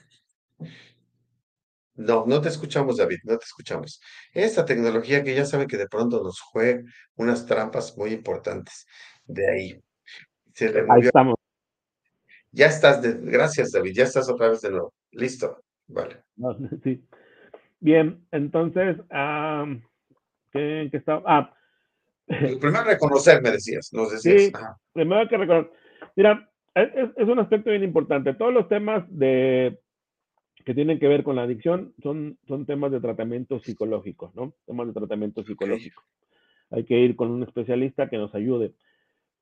No, no te escuchamos, David, no te escuchamos. Esta tecnología que ya sabe que de pronto nos juega unas trampas muy importantes. De ahí. ahí estamos. Ya estás, de, gracias David, ya estás otra vez de nuevo. Listo, vale. [LAUGHS] sí. Bien, entonces, ¿qué, qué está? Ah. Primero reconocer, me decías, nos decías. Sí, primero hay que reconocer. Mira, es, es, un aspecto bien importante. Todos los temas de que tienen que ver con la adicción son, son temas de tratamiento psicológico, ¿no? Temas de tratamiento psicológico. Hay que ir con un especialista que nos ayude.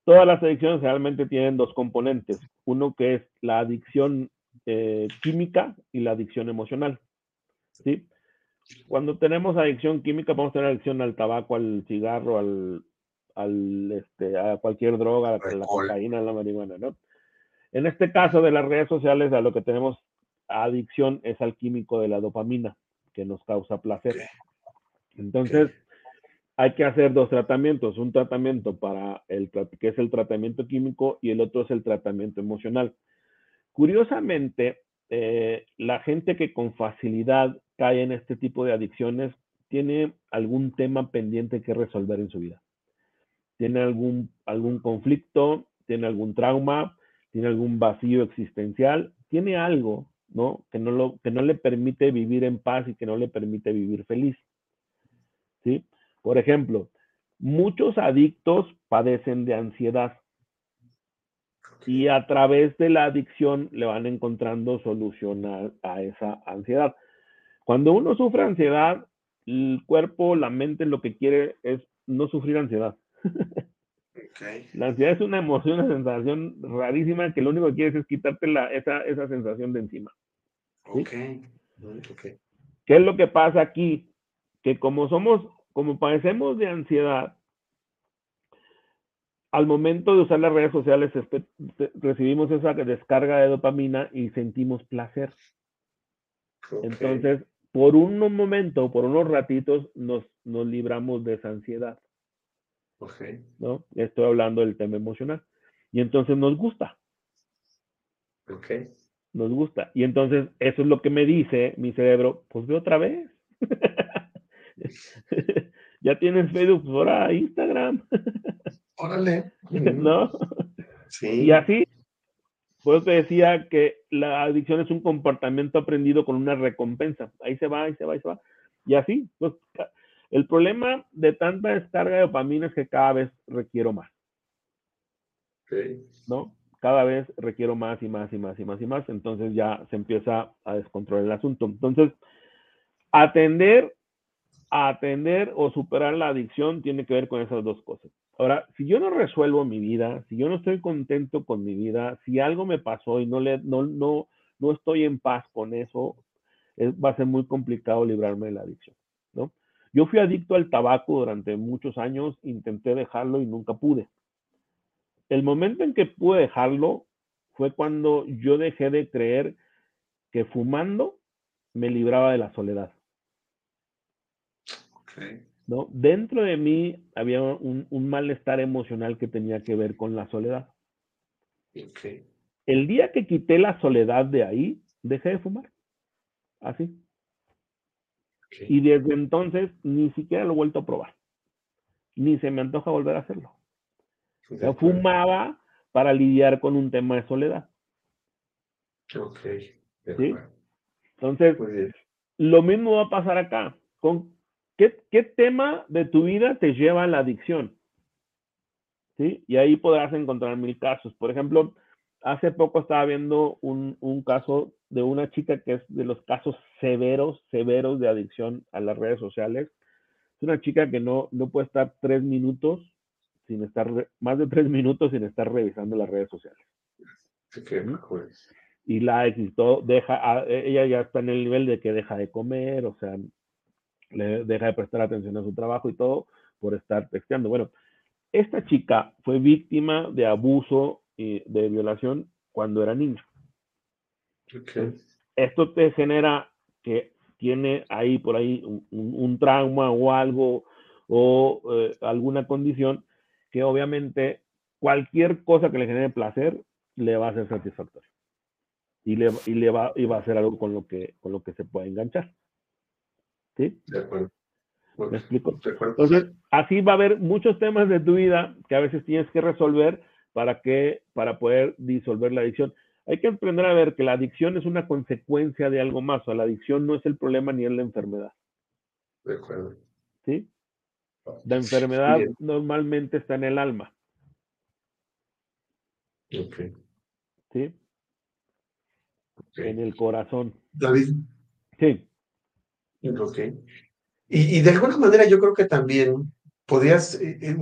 Todas las adicciones realmente tienen dos componentes. Uno que es la adicción eh, química y la adicción emocional. ¿sí? Cuando tenemos adicción química, podemos tener adicción al tabaco, al cigarro, al, al este, a cualquier droga, a la cocaína, a la marihuana, ¿no? En este caso de las redes sociales, a lo que tenemos adicción es al químico de la dopamina, que nos causa placer. Entonces, hay que hacer dos tratamientos, un tratamiento para el que es el tratamiento químico y el otro es el tratamiento emocional. Curiosamente, eh, la gente que con facilidad cae en este tipo de adicciones tiene algún tema pendiente que resolver en su vida. Tiene algún, algún conflicto, tiene algún trauma, tiene algún vacío existencial, tiene algo, ¿no? Que no, lo, que no le permite vivir en paz y que no le permite vivir feliz. ¿Sí? Por ejemplo, muchos adictos padecen de ansiedad y a través de la adicción le van encontrando solución a, esa ansiedad. Cuando uno sufre ansiedad, el cuerpo, la mente lo que quiere es no sufrir ansiedad. La ansiedad es una emoción, una sensación rarísima que lo único que quieres es quitarte esa, esa sensación de encima. ¿Qué es lo que pasa aquí? Que como somos como padecemos de ansiedad, al momento de usar las redes sociales recibimos esa descarga de dopamina y sentimos placer. Entonces, por un momento, por unos ratitos, nos, nos libramos de esa ansiedad. ¿no? Estoy hablando del tema emocional. Y entonces nos gusta. Nos gusta. Y entonces eso es lo que me dice mi cerebro, pues ve otra vez. [LAUGHS] ya tienes Facebook, pues ahora Instagram. [LAUGHS] Órale. ¿No? Sí. Y así, pues te decía que la adicción es un comportamiento aprendido con una recompensa. Ahí se va, ahí se va, ahí se va. Y así, pues, el problema de tanta descarga de dopamina es que cada vez requiero más. ¿No? Cada vez requiero más y más y más y más y más. Entonces ya se empieza a descontrolar el asunto. Entonces, atender atender o superar la adicción tiene que ver con esas dos cosas. Ahora, si yo no resuelvo mi vida, si yo no estoy contento con mi vida, si algo me pasó y no, le, no, no, no estoy en paz con eso, va a ser muy complicado librarme de la adicción, ¿no? Yo fui adicto al tabaco durante muchos años, intenté dejarlo y nunca pude. El momento en que pude dejarlo fue cuando yo dejé de creer que fumando me libraba de la soledad. ¿No? Dentro de mí había un, malestar emocional que tenía que ver con la soledad. El día que quité la soledad de ahí, dejé de fumar. Así. Y desde entonces ni siquiera lo he vuelto a probar. Ni se me antoja volver a hacerlo. Yo fumaba para lidiar con un tema de soledad. Ok. ¿Sí? Entonces, lo mismo va a pasar acá. Con ¿Qué, tema de tu vida te lleva a la adicción? ¿Sí? Y ahí podrás encontrar mil casos. Por ejemplo, hace poco estaba viendo un, caso de una chica que es de los casos severos, severos de adicción a las redes sociales. Es una chica que no, no puede estar tres minutos sin estar, más de tres minutos sin estar revisando las redes sociales. Sí, qué Y la existó, deja, ella ya está en el nivel de que deja de comer, o sea, le deja de prestar atención a su trabajo y todo por estar texteando. Bueno, esta chica fue víctima de abuso y de violación cuando era niña. Esto te genera que tiene ahí por ahí un, trauma o algo o eh, alguna condición que obviamente cualquier cosa que le genere placer le va a ser satisfactorio y le, y le va, y va a ser algo con lo que con lo que se puede enganchar. ¿Sí? De acuerdo. ¿Me explico? Entonces, así va a haber muchos temas de tu vida que a veces tienes que resolver para que, para poder disolver la adicción. Hay que aprender a ver que la adicción es una consecuencia de algo más, o la adicción no es el problema ni es la enfermedad. De acuerdo. ¿Sí? La enfermedad normalmente está en el alma. Ok. ¿Sí? En el corazón. David. Sí. Ok. Y, de alguna manera yo creo que también podrías, eh, eh,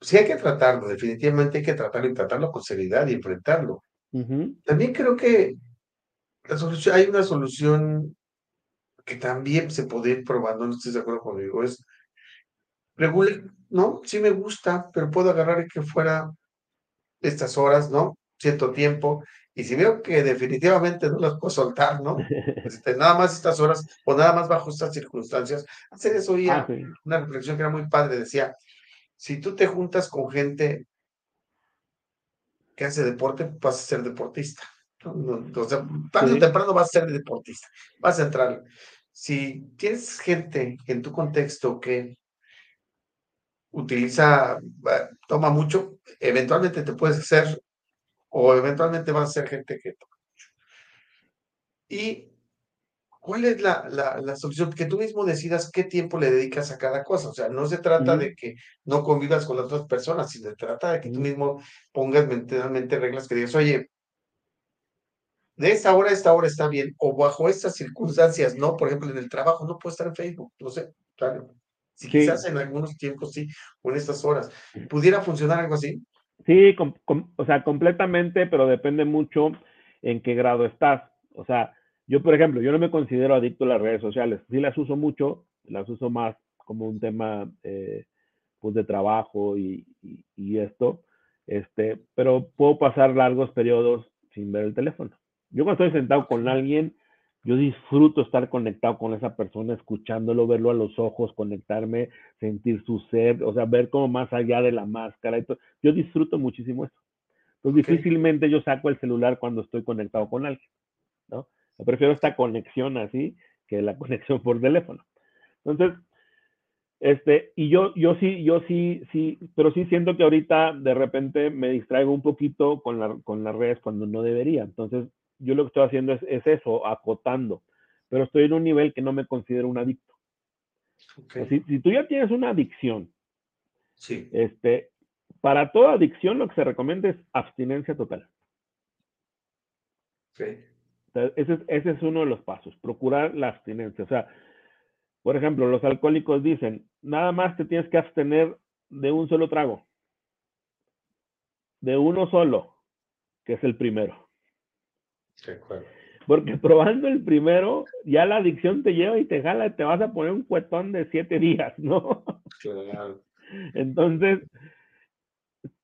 sí hay que tratarlo, definitivamente hay que tratarlo y tratarlo con seriedad y enfrentarlo. También creo que la solución, hay una solución que también se puede ir probando, no estoy de acuerdo conmigo, es regular, ¿no? Sí me gusta, pero puedo agarrar que fuera estas horas, ¿no? Cierto tiempo, y si veo que definitivamente no las puedo soltar, ¿no? [LAUGHS] Este, nada más estas horas o nada más bajo estas circunstancias, hacer eso oía Ah, una reflexión que era muy padre, decía, si tú te juntas con gente que hace deporte, vas a ser deportista. O sea, tarde o temprano vas a ser deportista, vas a entrar. Si tienes gente en tu contexto que utiliza, toma mucho, eventualmente te puedes hacer, o eventualmente vas a ser gente que mucho. ¿Y cuál es la, la, la solución? Que tú mismo decidas qué tiempo le dedicas a cada cosa. O sea, no se trata de que no convivas con las otras personas, sino se trata de que tú mismo pongas mentalmente reglas que digas, oye, de esta hora a esta hora está bien, o bajo estas circunstancias, no, por ejemplo, en el trabajo no puedo estar en Facebook, no sé, claro. Si quizás Sí, en algunos tiempos sí, o en estas horas, ¿pudiera funcionar algo así? Sí, com- com- o sea, completamente, pero depende mucho en qué grado estás. O sea, yo, por ejemplo, yo no me considero adicto a las redes sociales. Sí las uso mucho, las uso más como un tema eh, pues de trabajo y, y, y esto, este, pero puedo pasar largos periodos sin ver el teléfono. Yo cuando estoy sentado con alguien, yo disfruto estar conectado con esa persona, escuchándolo, verlo a los ojos, conectarme, sentir su ser, o sea, ver como más allá de la máscara. Y todo. Yo disfruto muchísimo eso. Entonces, difícilmente yo saco el celular cuando estoy conectado con alguien, ¿no? Yo prefiero esta conexión así que la [LAUGHS] conexión por teléfono. Entonces, este, y yo, yo sí, yo sí, sí, pero sí siento que ahorita de repente me distraigo un poquito con, la, con las redes cuando no debería. Entonces, yo lo que estoy haciendo es, es eso, acotando. Pero estoy en un nivel que no me considero un adicto. si, si, tú ya tienes una adicción, sí, este, para toda adicción lo que se recomienda es abstinencia total. ok, O sea, ese, es, ese es uno de los pasos, procurar la abstinencia. O sea, por ejemplo, los alcohólicos dicen, nada más te tienes que abstener de un solo trago, de uno solo, que es el primero. De acuerdo. Porque probando el primero, ya la adicción te lleva y te jala y te vas a poner un cuetón de siete días, ¿no? Claro. Entonces,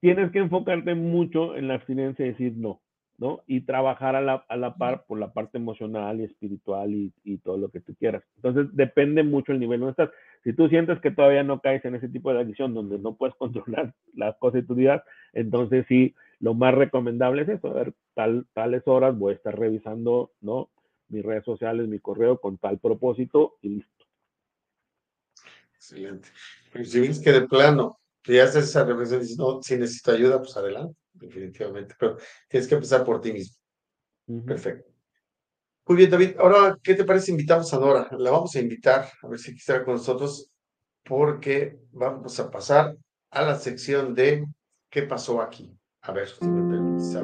tienes que enfocarte mucho en la abstinencia y decir no, ¿no? Y trabajar a la, a la par por la parte emocional y espiritual y, y, todo lo que tú quieras. Entonces, depende mucho el nivel donde estás. Si tú sientes que todavía no caes en ese tipo de adicción donde no puedes [LAUGHS] controlar las cosas de tu vida, entonces sí, lo más recomendable es eso, a ver, tal, tales horas voy a estar revisando, ¿no? Mis redes sociales, mi correo con tal propósito y listo. Excelente. Pero si ves que de plano ya haces esa reflexión y dices, no, si necesito ayuda, pues adelante, definitivamente. Pero tienes que empezar por ti mismo. Uh -huh. Perfecto. Muy bien, David. Ahora, ¿qué te parece? Invitamos a Nora. La vamos a invitar a ver si quisiera con nosotros, porque vamos a pasar a la sección de ¿qué pasó aquí? A ver, si me permites,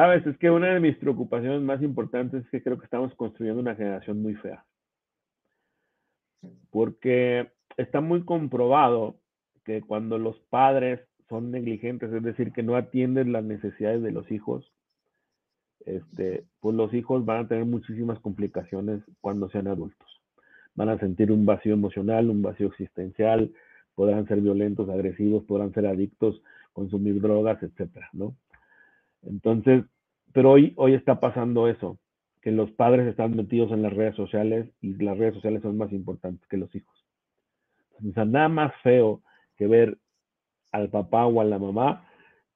Sabes, es que una de mis preocupaciones más importantes es que creo que estamos construyendo una generación muy fea. Porque está muy comprobado que cuando los padres son negligentes, es decir, que no atienden las necesidades de los hijos, este, pues los hijos van a tener muchísimas complicaciones cuando sean adultos. Van a sentir un vacío emocional, un vacío existencial, podrán ser violentos, agresivos, podrán ser adictos, consumir drogas, etcétera, ¿no? Entonces, pero hoy, hoy está pasando eso, que los padres están metidos en las redes sociales y las redes sociales son más importantes que los hijos. O sea, nada más feo que ver al papá o a la mamá,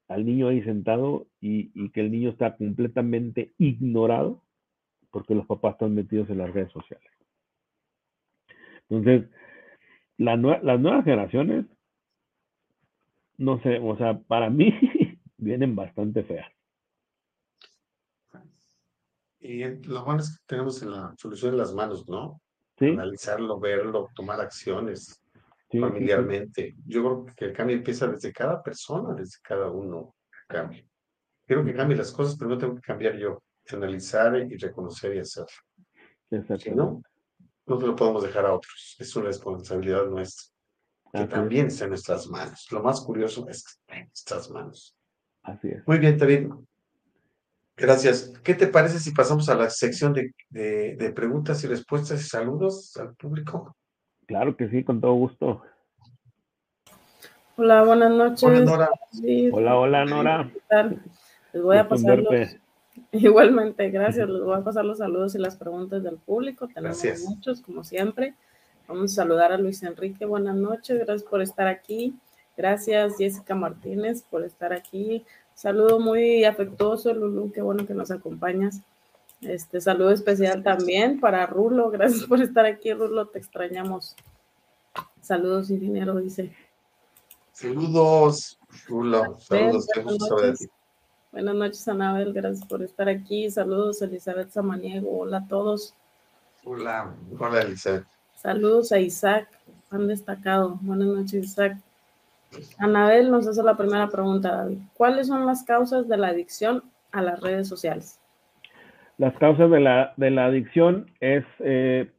al niño ahí sentado y, y que el niño está completamente ignorado porque los papás están metidos en las redes sociales. Entonces, las nuevas generaciones, no sé, o sea, para mí [LAUGHS] vienen bastante feas. Y lo bueno es que tenemos la solución en las manos, ¿no? ¿Sí? Analizarlo, verlo, tomar acciones familiarmente. Yo creo que el cambio empieza desde cada persona, desde cada uno. Cambio. Quiero que cambie las cosas, pero no tengo que cambiar yo. Analizar y reconocer y hacer. Si no, no lo podemos dejar a otros. Es una responsabilidad nuestra. Que también está en nuestras manos. Lo más curioso es que está en nuestras manos. Así es. Muy bien, David. Gracias. ¿Qué te parece si pasamos a la sección de, de, de, preguntas y respuestas y saludos al público? Claro que sí, con todo gusto. Hola, buenas noches. Hola, Nora. Sí, Hola, hola, Nora. ¿qué tal? Les voy a pasar los, igualmente, gracias. Les voy a pasar los saludos y las preguntas del público. Tenemos Gracias. muchos, como siempre. Vamos a saludar a Luis Enrique. Buenas noches, gracias por estar aquí. Gracias, Jessica Martínez, por estar aquí. Saludo muy afectuoso, Lulu, qué bueno que nos acompañas. Este saludo especial también para Rulo, [LAUGHS] gracias por estar aquí, Rulo, te extrañamos. Saludos, ingeniero, dice. Saludos, Rulo. Saludos, qué Buenas gusto saber de noches. ti. Buenas noches, Anabel, gracias por estar aquí. Saludos, Elizabeth Samaniego, hola a todos. Hola, hola, Elizabeth. Saludos a Isaac, han destacado. Buenas noches, Isaac. Anabel nos hace la primera pregunta, David. ¿Cuáles son las causas de la adicción a las redes sociales? Las causas de la, de la adicción es eh,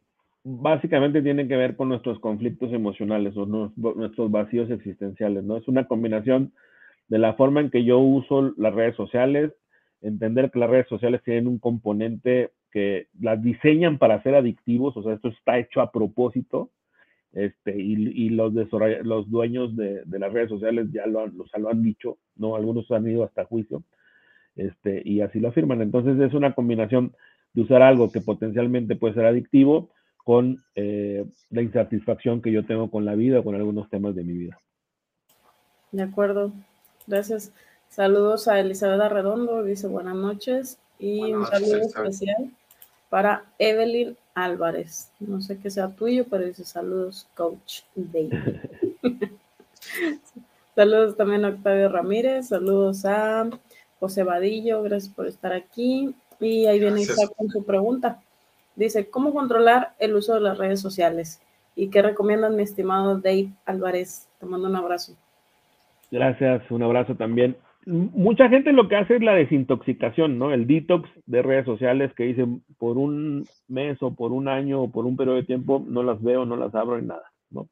básicamente tienen que ver con nuestros conflictos emocionales o nuestros vacíos existenciales, ¿no? Es una combinación de la forma en que yo uso las redes sociales, entender que las redes sociales tienen un componente que las diseñan para ser adictivos, o sea, esto está hecho a propósito, este, y, y los, los dueños de, de las redes sociales ya lo han, o sea, lo han dicho, ¿no? Algunos han ido hasta juicio, este, y así lo afirman. Entonces es una combinación de usar algo que potencialmente puede ser adictivo con eh, la insatisfacción que yo tengo con la vida o con algunos temas de mi vida. De acuerdo, gracias. Saludos a Elizabeth Arredondo, dice buenas noches. Y Buenas un noches, saludo especial para Evelyn Álvarez. No sé qué sea tuyo, pero dice saludos, coach David. [LAUGHS] saludos también a Octavio Ramírez, saludos a José Vadillo, gracias por estar aquí. Y ahí viene. Isaac con su pregunta. Dice, ¿cómo controlar el uso de las redes sociales? ¿Y qué recomiendan mi estimado Dave Álvarez? Te mando un abrazo. Gracias, un abrazo también. Mucha gente lo que hace es la desintoxicación, ¿no? El detox de redes sociales que dicen por un mes o por un año o por un periodo de tiempo no las veo, no las abro y nada, ¿no?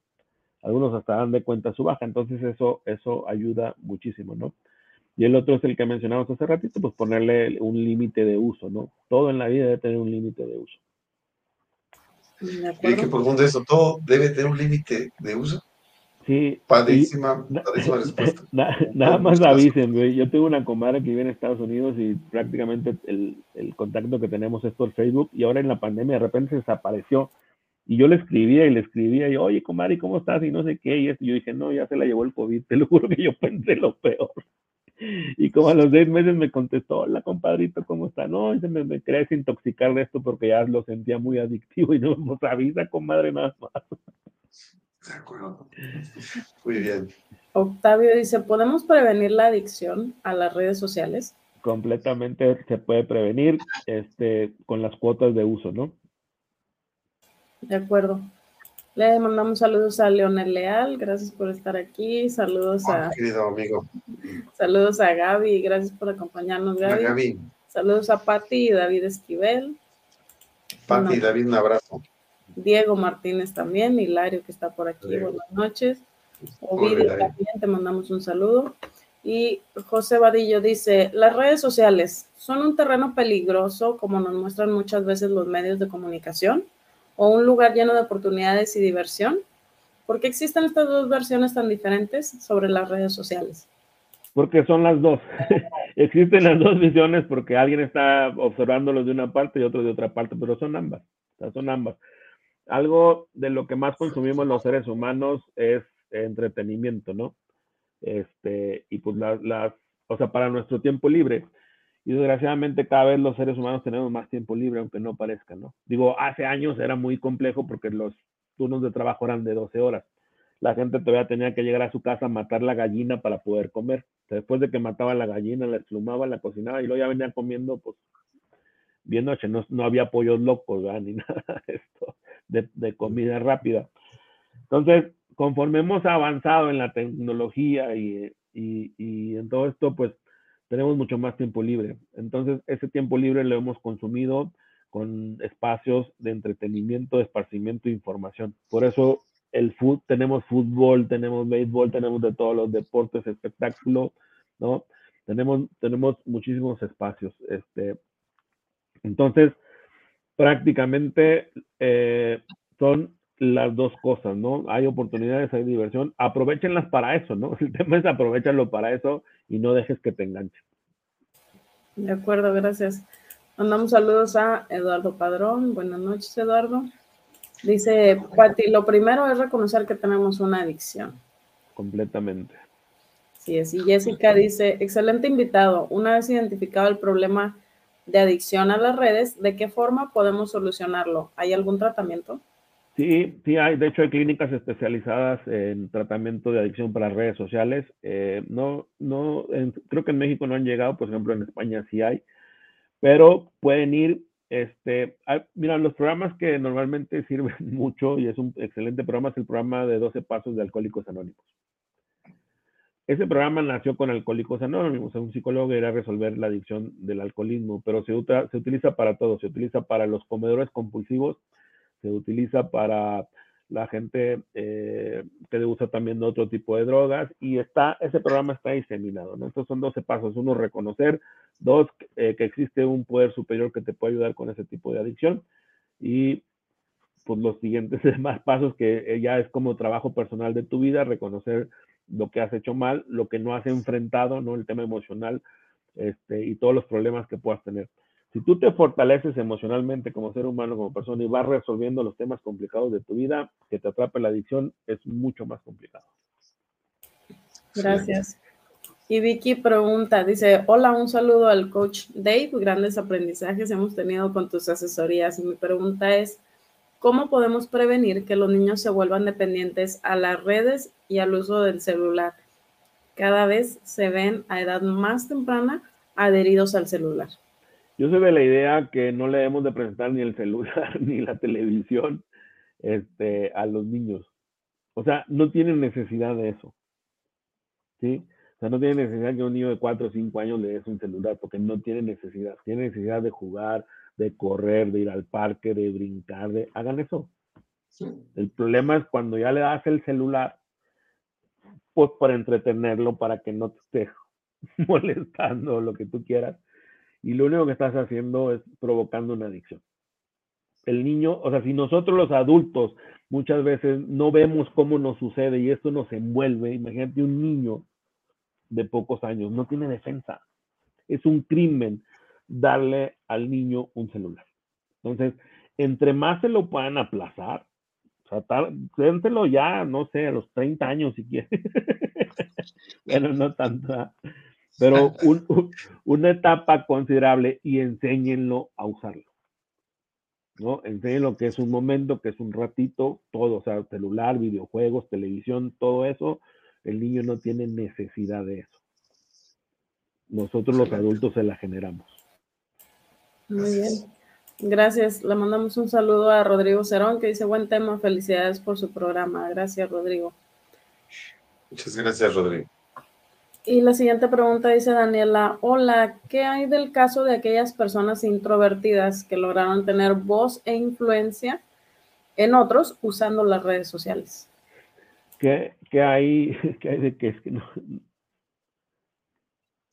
Algunos hasta dan de cuenta su baja, entonces eso, eso ayuda muchísimo, ¿no? Y el otro es el que mencionamos hace ratito, pues ponerle un límite de uso, ¿no? Todo en la vida debe tener un límite de uso. De Oye, qué profundo eso. Todo debe tener un límite de uso. Sí, Padrísima, padrísima respuesta. [LAUGHS] na- nada más avisen, güey. Yo tengo una comadre que vive en Estados Unidos y prácticamente el, el contacto que tenemos es por Facebook y ahora en la pandemia de repente se desapareció. Y yo le escribía y le escribía y, oye, comadre, ¿cómo estás? Y no sé qué. Y, esto. Yo dije, no, ya se la llevó el COVID. Te lo juro que yo pensé lo peor. [LAUGHS] Y como a los seis meses me contestó, hola, compadrito, ¿cómo está? No, se me, me quería desintoxicar de esto porque ya lo sentía muy adictivo y no nos [LAUGHS] avisa, comadre, nada más. [LAUGHS] De acuerdo. Muy bien. Octavio dice, ¿podemos prevenir la adicción a las redes sociales? completamente se puede prevenir este, con las cuotas de uso, ¿no? De acuerdo. Le mandamos saludos a Leonel Leal, gracias por estar aquí. Saludos a, querido amigo. saludos a Gaby, gracias por acompañarnos, Gaby. Gaby. Saludos a Patti y David Esquivel. Pati y Bueno. David, un abrazo. Diego Martínez también, Hilario que está por aquí, Diego. buenas noches. Hola, Ovidio David. también, te mandamos un saludo. Y José Vadillo dice, las redes sociales son un terreno peligroso como nos muestran muchas veces los medios de comunicación o un lugar lleno de oportunidades y diversión. ¿Por qué existen estas dos versiones tan diferentes sobre las redes sociales? Porque son las dos. [LAUGHS] existen las dos visiones porque alguien está observándolo de una parte y otro de otra parte, pero son ambas. son ambas. Algo de lo que más consumimos los seres humanos es entretenimiento, ¿no? Este, y pues las, las, o sea, para nuestro tiempo libre. Y desgraciadamente cada vez los seres humanos tenemos más tiempo libre, aunque no parezca, ¿no? Digo, hace años era muy complejo porque los turnos de trabajo eran de 12 horas. La gente todavía tenía que llegar a su casa a matar la gallina para poder comer. Después de que mataba la gallina, la esplumaba, la cocinaba y luego ya venía comiendo, pues, bien noche. No, no había pollos locos, ¿verdad? Ni [LAUGHS] nada de esto, de, comida rápida. Entonces, conforme hemos avanzado en la tecnología y, y, en todo esto, pues tenemos mucho más tiempo libre. Entonces, ese tiempo libre lo hemos consumido con espacios de entretenimiento, esparcimiento e información. Por eso el fútbol, tenemos fútbol, tenemos béisbol, tenemos de todos los deportes, espectáculo, ¿no? Tenemos, tenemos muchísimos espacios. Este, entonces, prácticamente eh, son las dos cosas, ¿no? Hay oportunidades, hay diversión, aprovechenlas para eso, ¿no? [LAUGHS] El tema es aprovecharlo para eso y no dejes que te enganche. De acuerdo, gracias. Mandamos saludos a Eduardo Padrón. Buenas noches, Eduardo. Dice Pati, lo primero es reconocer que tenemos una adicción. Completamente. Sí, es. Y Jessica dice, excelente invitado. Una vez identificado el problema de adicción a las redes, ¿de qué forma podemos solucionarlo? ¿Hay algún tratamiento? Sí, sí hay. De hecho, hay clínicas especializadas en tratamiento de adicción para redes sociales. Eh, no, no, creo que en México no han llegado, por ejemplo, en España sí hay, pero pueden ir. Este, mira, los programas que normalmente [LAUGHS] sirven mucho y es un excelente programa es el programa de 12 pasos de Alcohólicos Anónimos. Ese programa nació con Alcohólicos Anónimos, un psicólogo era resolver la adicción del alcoholismo, pero se, se utiliza para todo, se utiliza para los comedores compulsivos, se utiliza para la gente eh, que usa también otro tipo de drogas y está, ese programa está diseminado, ¿no? Estos son 12 pasos. Uno, reconocer. Dos, eh, que existe un poder superior que te puede ayudar con ese tipo de adicción. Y pues los siguientes [LAUGHS] demás pasos que eh, ya es como trabajo personal de tu vida, reconocer lo que has hecho mal, lo que no has enfrentado, ¿no? El tema emocional este, y todos los problemas que puedas tener. Si tú te fortaleces emocionalmente como ser humano, como persona y vas resolviendo los temas complicados de tu vida, que te atrape la adicción es mucho más complicado. Gracias. Y Vicky pregunta, dice, hola, un saludo al coach Dave, grandes aprendizajes hemos tenido con tus asesorías. Y mi pregunta es, ¿cómo podemos prevenir que los niños se vuelvan dependientes a las redes y al uso del celular? Cada vez se ven a edad más temprana adheridos al celular. Yo soy de la idea que no le debemos de presentar ni el celular [LAUGHS] ni la televisión este, a los niños. O sea, no tienen necesidad de eso. ¿Sí? O sea, no tienen necesidad que un niño de 4 o 5 años le des un celular, porque no tiene necesidad. Tiene necesidad de jugar, de correr, de ir al parque, de brincar, de... Hagan eso. El problema es cuando ya le das el celular, pues para entretenerlo, para que no te esté [LAUGHS] molestando lo que tú quieras, y lo único que estás haciendo es provocando una adicción. El niño, o sea, si nosotros los adultos muchas veces no vemos cómo nos sucede y esto nos envuelve, imagínate un niño de pocos años, no tiene defensa. Es un crimen darle al niño un celular. Entonces, entre más se lo puedan aplazar, o sea, ya, no sé, a los 30 años si quiere. [LAUGHS] bueno, no tanto pero una etapa considerable y enséñenlo a usarlo. ¿no? Enséñenlo que es un momento, que es un ratito, todo, o sea, celular, videojuegos, televisión, todo eso, el niño no tiene necesidad de eso. Nosotros los adultos se la generamos. Muy bien. Gracias. Le mandamos un saludo a Rodrigo Cerón que dice buen tema. Felicidades por su programa. Gracias, Rodrigo. Muchas gracias, Rodrigo. Y la siguiente pregunta dice Daniela, hola, ¿qué hay del caso de aquellas personas introvertidas que lograron tener voz e influencia en otros usando las redes sociales? ¿Qué, qué hay, [LAUGHS] qué hay de qué es que no?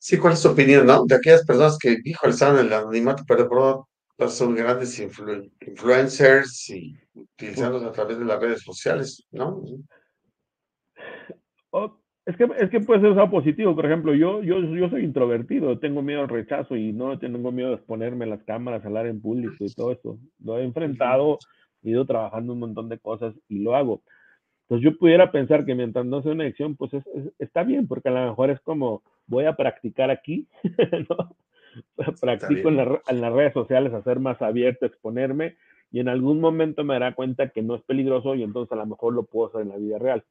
Sí, ¿cuál es tu opinión, no? De aquellas personas que, híjole, están en el anonimato, pero pronto pues, son grandes influencers y utilizándolos a través de las redes sociales, ¿no? es que, es que puede ser usado positivo. Por ejemplo, yo, yo, yo soy introvertido, tengo miedo al rechazo y no tengo miedo de exponerme en las cámaras, hablar en público y todo eso. Lo he enfrentado, he ido trabajando un montón de cosas y lo hago. Entonces yo pudiera pensar que mientras no sea una adicción, pues está bien, porque a lo mejor es como voy a practicar aquí, [LAUGHS] ¿no? Practico en, en, las redes sociales a ser más abierto, exponerme y en algún momento me dará cuenta que no es peligroso y entonces a lo mejor lo puedo hacer en la vida real.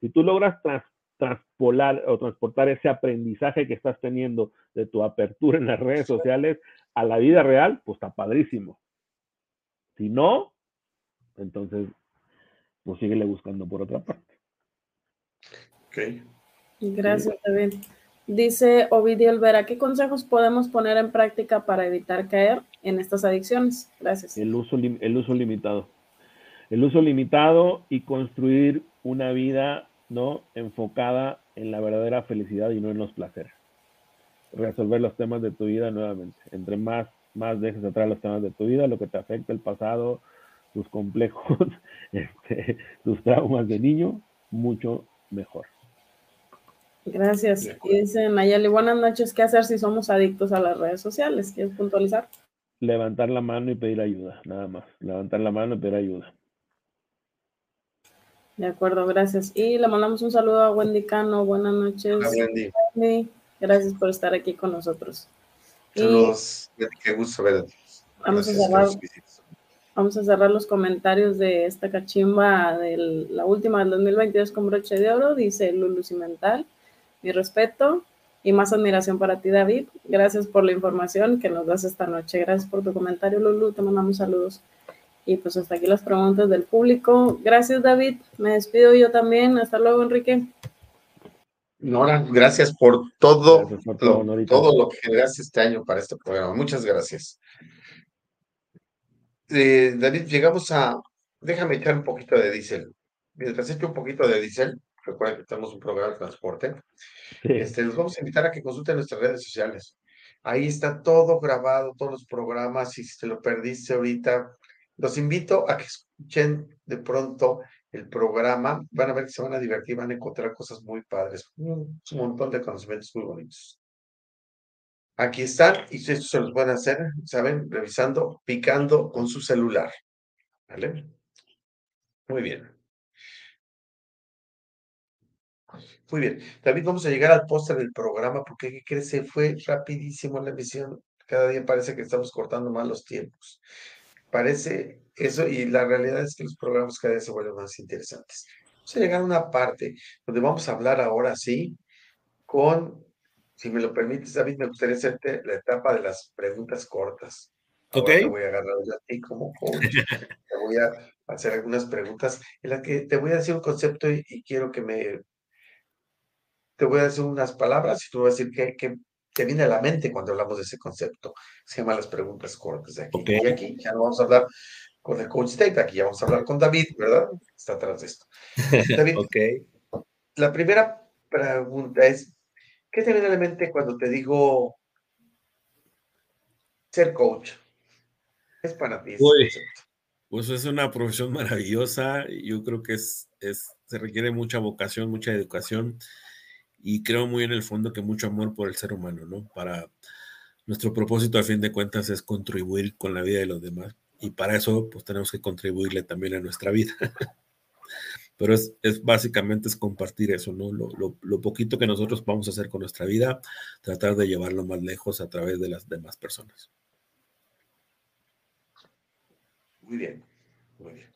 Si tú logras trans transpolar o transportar ese aprendizaje que estás teniendo de tu apertura en las redes sociales a la vida real, pues está padrísimo. Si no, entonces, pues síguele buscando por otra parte. Ok. Gracias, David. Dice Ovidio Olvera, ¿qué consejos podemos poner en práctica para evitar caer en estas adicciones? Gracias. El uso, el uso limitado. El uso limitado y construir una vida ¿no? Enfocada en la verdadera felicidad y no en los placeres. Resolver los temas de tu vida nuevamente. Entre más, más dejes atrás los temas de tu vida, lo que te afecta el pasado, tus complejos, [LAUGHS] este, tus traumas de niño, mucho mejor. Gracias. Y dice Nayeli, buenas noches. ¿Qué hacer si somos adictos a las redes sociales? ¿Quieres puntualizar? Levantar la mano y pedir ayuda, nada más. Levantar la mano y pedir ayuda. De acuerdo, gracias. Y le mandamos un saludo a Wendy Cano. Buenas noches. Wendy. Gracias por estar aquí con nosotros. Saludos, qué gusto verte. Vamos a, cerrar, vamos a cerrar los comentarios de esta cachimba de la última del 2022 con broche de oro. Dice Lulu Cimental. Mi respeto y más admiración para ti, David. Gracias por la información que nos das esta noche. Gracias por tu comentario, Lulu. Te mandamos saludos. Y pues hasta aquí las preguntas del público. Gracias, David. Me despido yo también. Hasta luego, Enrique. Nora, gracias por todo, lo, todo lo que generaste este año para este programa. Muchas gracias. Eh, David, llegamos a. Déjame echar un poquito de diésel. Mientras echo un poquito de diésel, recuerden que tenemos un programa de transporte. Este, los vamos a invitar a que consulten nuestras redes sociales. Ahí está todo grabado, todos los programas. Si te lo perdiste ahorita, los invito a que escuchen de pronto el programa. Van a ver que se van a divertir, van a encontrar cosas muy padres, un, montón de conocimientos muy bonitos. Aquí están, y esto se los pueden hacer, ¿saben? Revisando, picando con su celular. ¿Vale? Muy bien. Muy bien. David, vamos a llegar al póster del programa porque, ¿qué crees? Se fue rapidísimo la emisión. Cada día parece que estamos cortando más los tiempos. Parece eso y la realidad es que los programas cada vez se vuelven más interesantes. Vamos a llegar a una parte donde vamos a hablar ahora sí con, si me lo permites, David, me gustaría hacerte la etapa de las preguntas cortas. ok. Te voy a agarrar a ti como coach. te voy a hacer algunas preguntas en las que te voy a decir un concepto y, quiero que me... Te voy a decir unas palabras y tú vas a decir qué, qué, te viene a la mente cuando hablamos de ese concepto. Se llama las preguntas cortas de aquí. Y aquí ya no vamos a hablar con el coach State, aquí ya vamos a hablar con David, ¿verdad? Está atrás de esto. [LAUGHS] David, la primera pregunta es, ¿qué te viene a la mente cuando te digo ser coach? Es para ti. pues es una profesión maravillosa. Yo creo que es, es, se requiere mucha vocación, mucha educación y creo muy en el fondo que mucho amor por el ser humano, ¿no? Para nuestro propósito a fin de cuentas es contribuir con la vida de los demás y para eso pues tenemos que contribuirle también a nuestra vida. [LAUGHS] Pero es, es, básicamente es compartir eso, ¿no? Lo, lo, poquito que nosotros vamos a hacer con nuestra vida, tratar de llevarlo más lejos a través de las demás personas. Muy bien, muy bien.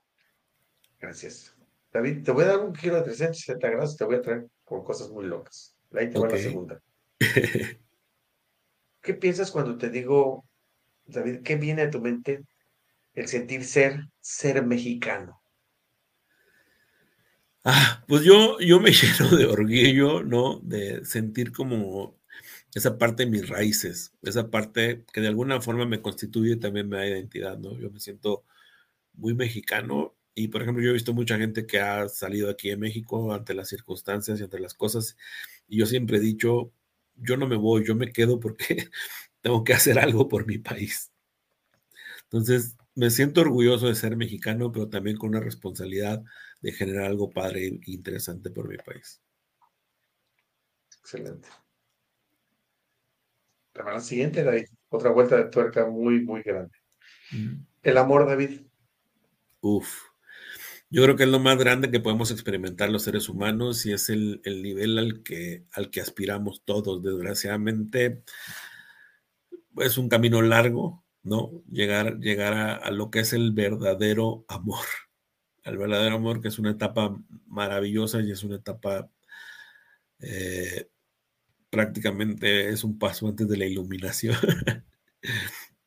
Gracias. David, te voy a dar un giro de 360 grados, te voy a traer por cosas muy locas. Ahí te va la segunda. [LAUGHS] ¿Qué piensas cuando te digo, David, qué viene a tu mente el sentir ser, ser mexicano? Ah, pues yo, yo me [LAUGHS] lleno de orgullo, ¿no? De sentir como esa parte de mis raíces, esa parte que de alguna forma me constituye y también me da identidad, ¿no? Yo me siento muy mexicano y por ejemplo, yo he visto mucha gente que ha salido aquí en México ante las circunstancias y ante las cosas, y yo siempre he dicho, yo no me voy, yo me quedo porque [LAUGHS] tengo que hacer algo por mi país. Entonces, me siento orgulloso de ser mexicano, pero también con una responsabilidad de generar algo padre e interesante por mi país. Excelente. La siguiente, David, otra vuelta de tuerca muy, muy grande. El amor, David. Uf. Yo creo que es lo más grande que podemos experimentar los seres humanos y es el, nivel al que, al que aspiramos todos. Desgraciadamente, es un camino largo, ¿no? Llegar, llegar a, lo que es el verdadero amor. El verdadero amor, que es una etapa maravillosa y es una etapa eh, prácticamente es un paso antes de la iluminación. [LAUGHS]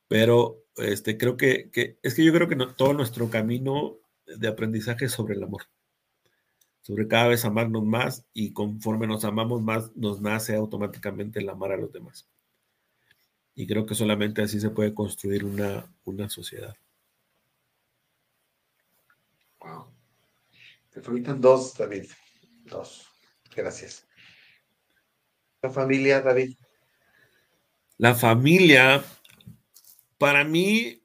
Pero este, creo que, es que yo creo que todo nuestro camino de aprendizaje sobre el amor, sobre cada vez amarnos más y conforme nos amamos más, nos nace automáticamente el amar a los demás. Y creo que solamente así se puede construir una, una sociedad. Wow. Te faltan dos, David. Dos. Gracias. La familia, David. La familia, para mí,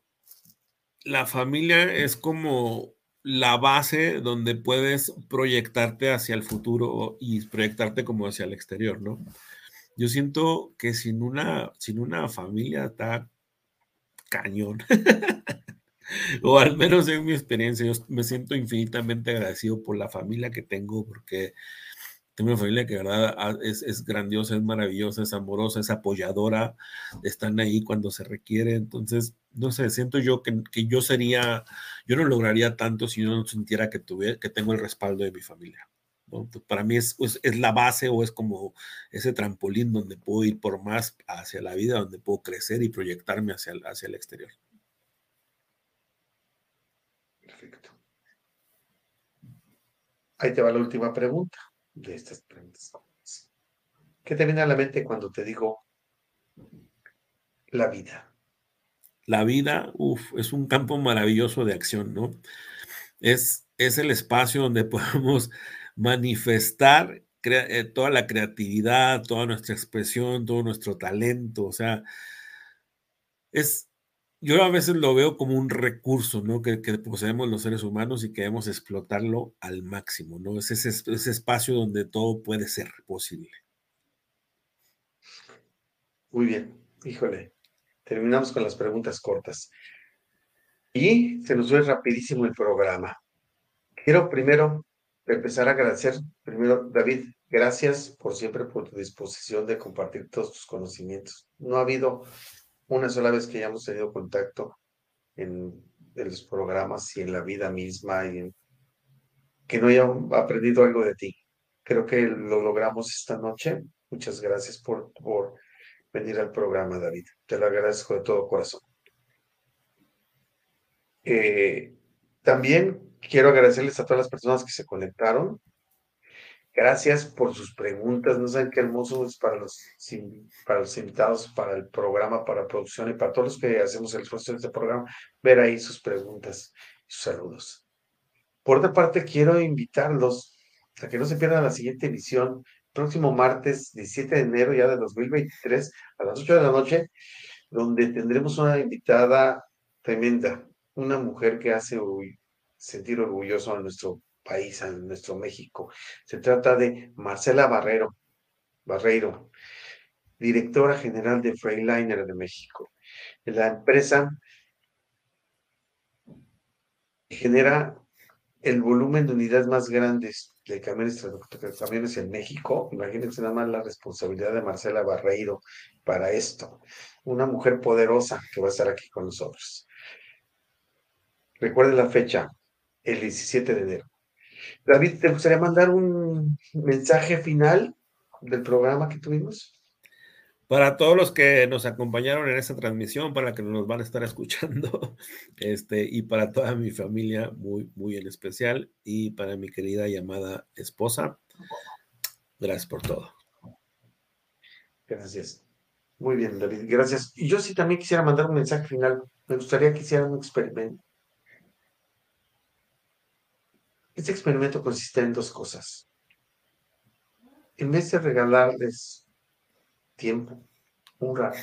la familia es como la base donde puedes proyectarte hacia el futuro y proyectarte como hacia el exterior, ¿no? Yo siento que sin una, sin una familia está cañón. [LAUGHS] o al menos en mi experiencia, yo me siento infinitamente agradecido por la familia que tengo, porque tengo una familia que verdad ah, es, es, grandiosa, es maravillosa, es amorosa, es apoyadora, están ahí cuando se requiere. Entonces, no sé, siento yo que, que yo sería, yo no lograría tanto si yo no sintiera que, tuviera, que tengo el respaldo de mi familia. para mí es, es, es, la base o es como ese trampolín donde puedo ir por más hacia la vida, donde puedo crecer y proyectarme hacia hacia el exterior. Perfecto. Ahí te va la última pregunta de estas preguntas. ¿Qué te viene a la mente cuando te digo la vida? La vida, uff, es un campo maravilloso de acción, ¿no? Es, es el espacio donde [LAUGHS] podemos manifestar eh, toda la creatividad, toda nuestra expresión, todo nuestro talento, o sea, es, yo a veces lo veo como un recurso, ¿no? Que, poseemos los seres humanos y queremos explotarlo al máximo, ¿no? Es ese, espacio donde todo puede ser posible. Muy bien, híjole. Terminamos con las preguntas cortas. Y se nos fue rapidísimo el programa. Quiero primero empezar a agradecer, primero, David, gracias por siempre por tu disposición de compartir todos tus conocimientos. No ha habido una sola vez que hayamos tenido contacto en, los programas y en la vida misma y que no haya aprendido algo de ti. Creo que lo logramos esta noche. Muchas gracias por, por venir al programa, David. Te lo agradezco de todo corazón. Eh, también quiero agradecerles a todas las personas que se conectaron. Gracias por sus preguntas. No saben qué hermoso es para los, para los invitados, para el programa, para la producción y para todos los que hacemos el esfuerzo de este programa, ver ahí sus preguntas y sus saludos. Por otra parte, quiero invitarlos a que no se pierdan la siguiente emisión, próximo martes 17 de enero ya de 2023 a las 8 de la noche, donde tendremos una invitada tremenda, una mujer que hace sentir orgulloso a nuestro país, en nuestro México. Se trata de Marcela Barrero, Barreiro, directora general de Freightliner de México. La empresa genera el volumen de unidades más grandes de camiones, camiones en México. Imagínense nada más la responsabilidad de Marcela Barreiro para esto. Una mujer poderosa que va a estar aquí con nosotros. Recuerden la fecha, el 17 de enero. David, ¿te gustaría mandar un mensaje final del programa que tuvimos? Para todos los que nos acompañaron en esta transmisión, para que nos van a estar escuchando, [LAUGHS] este, y para toda mi familia, muy, muy en especial, y para mi querida llamada esposa, gracias por todo. Gracias. Muy bien, David, gracias. Y yo sí también quisiera mandar un mensaje final. Me gustaría que hicieran un experimento Este experimento consiste en dos cosas. En vez de regalarles tiempo, un rato,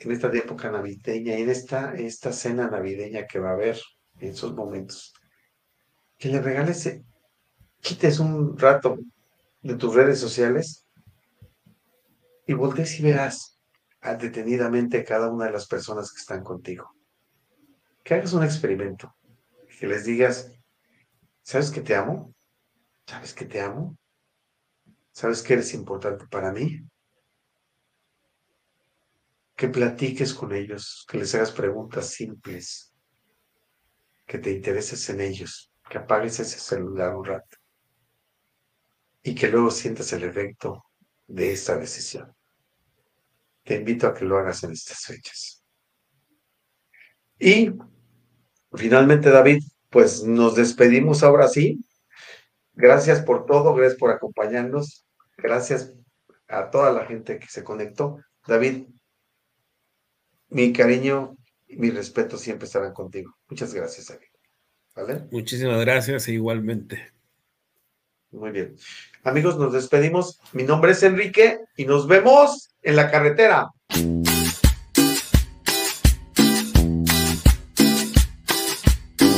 en esta época navideña, en esta, esta cena navideña que va a haber en esos momentos, que le regales, quites un rato de tus redes sociales y voltees y verás detenidamente a cada una de las personas que están contigo. Que hagas un experimento, que les digas, ¿sabes que te amo? ¿Sabes que te amo? ¿Sabes que eres importante para mí? Que platiques con ellos, que les hagas preguntas simples, que te intereses en ellos, que apagues ese celular un rato y que luego sientas el efecto de esta decisión. Te invito a que lo hagas en estas fechas. Y finalmente, David, pues nos despedimos ahora sí. Gracias por todo, gracias por acompañarnos, gracias a toda la gente que se conectó. David, mi cariño y mi respeto siempre estarán contigo. Muchas gracias, David. ¿Vale? Muchísimas gracias e igualmente. Muy bien. Amigos, nos despedimos. Mi nombre es Enrique y nos vemos en la carretera.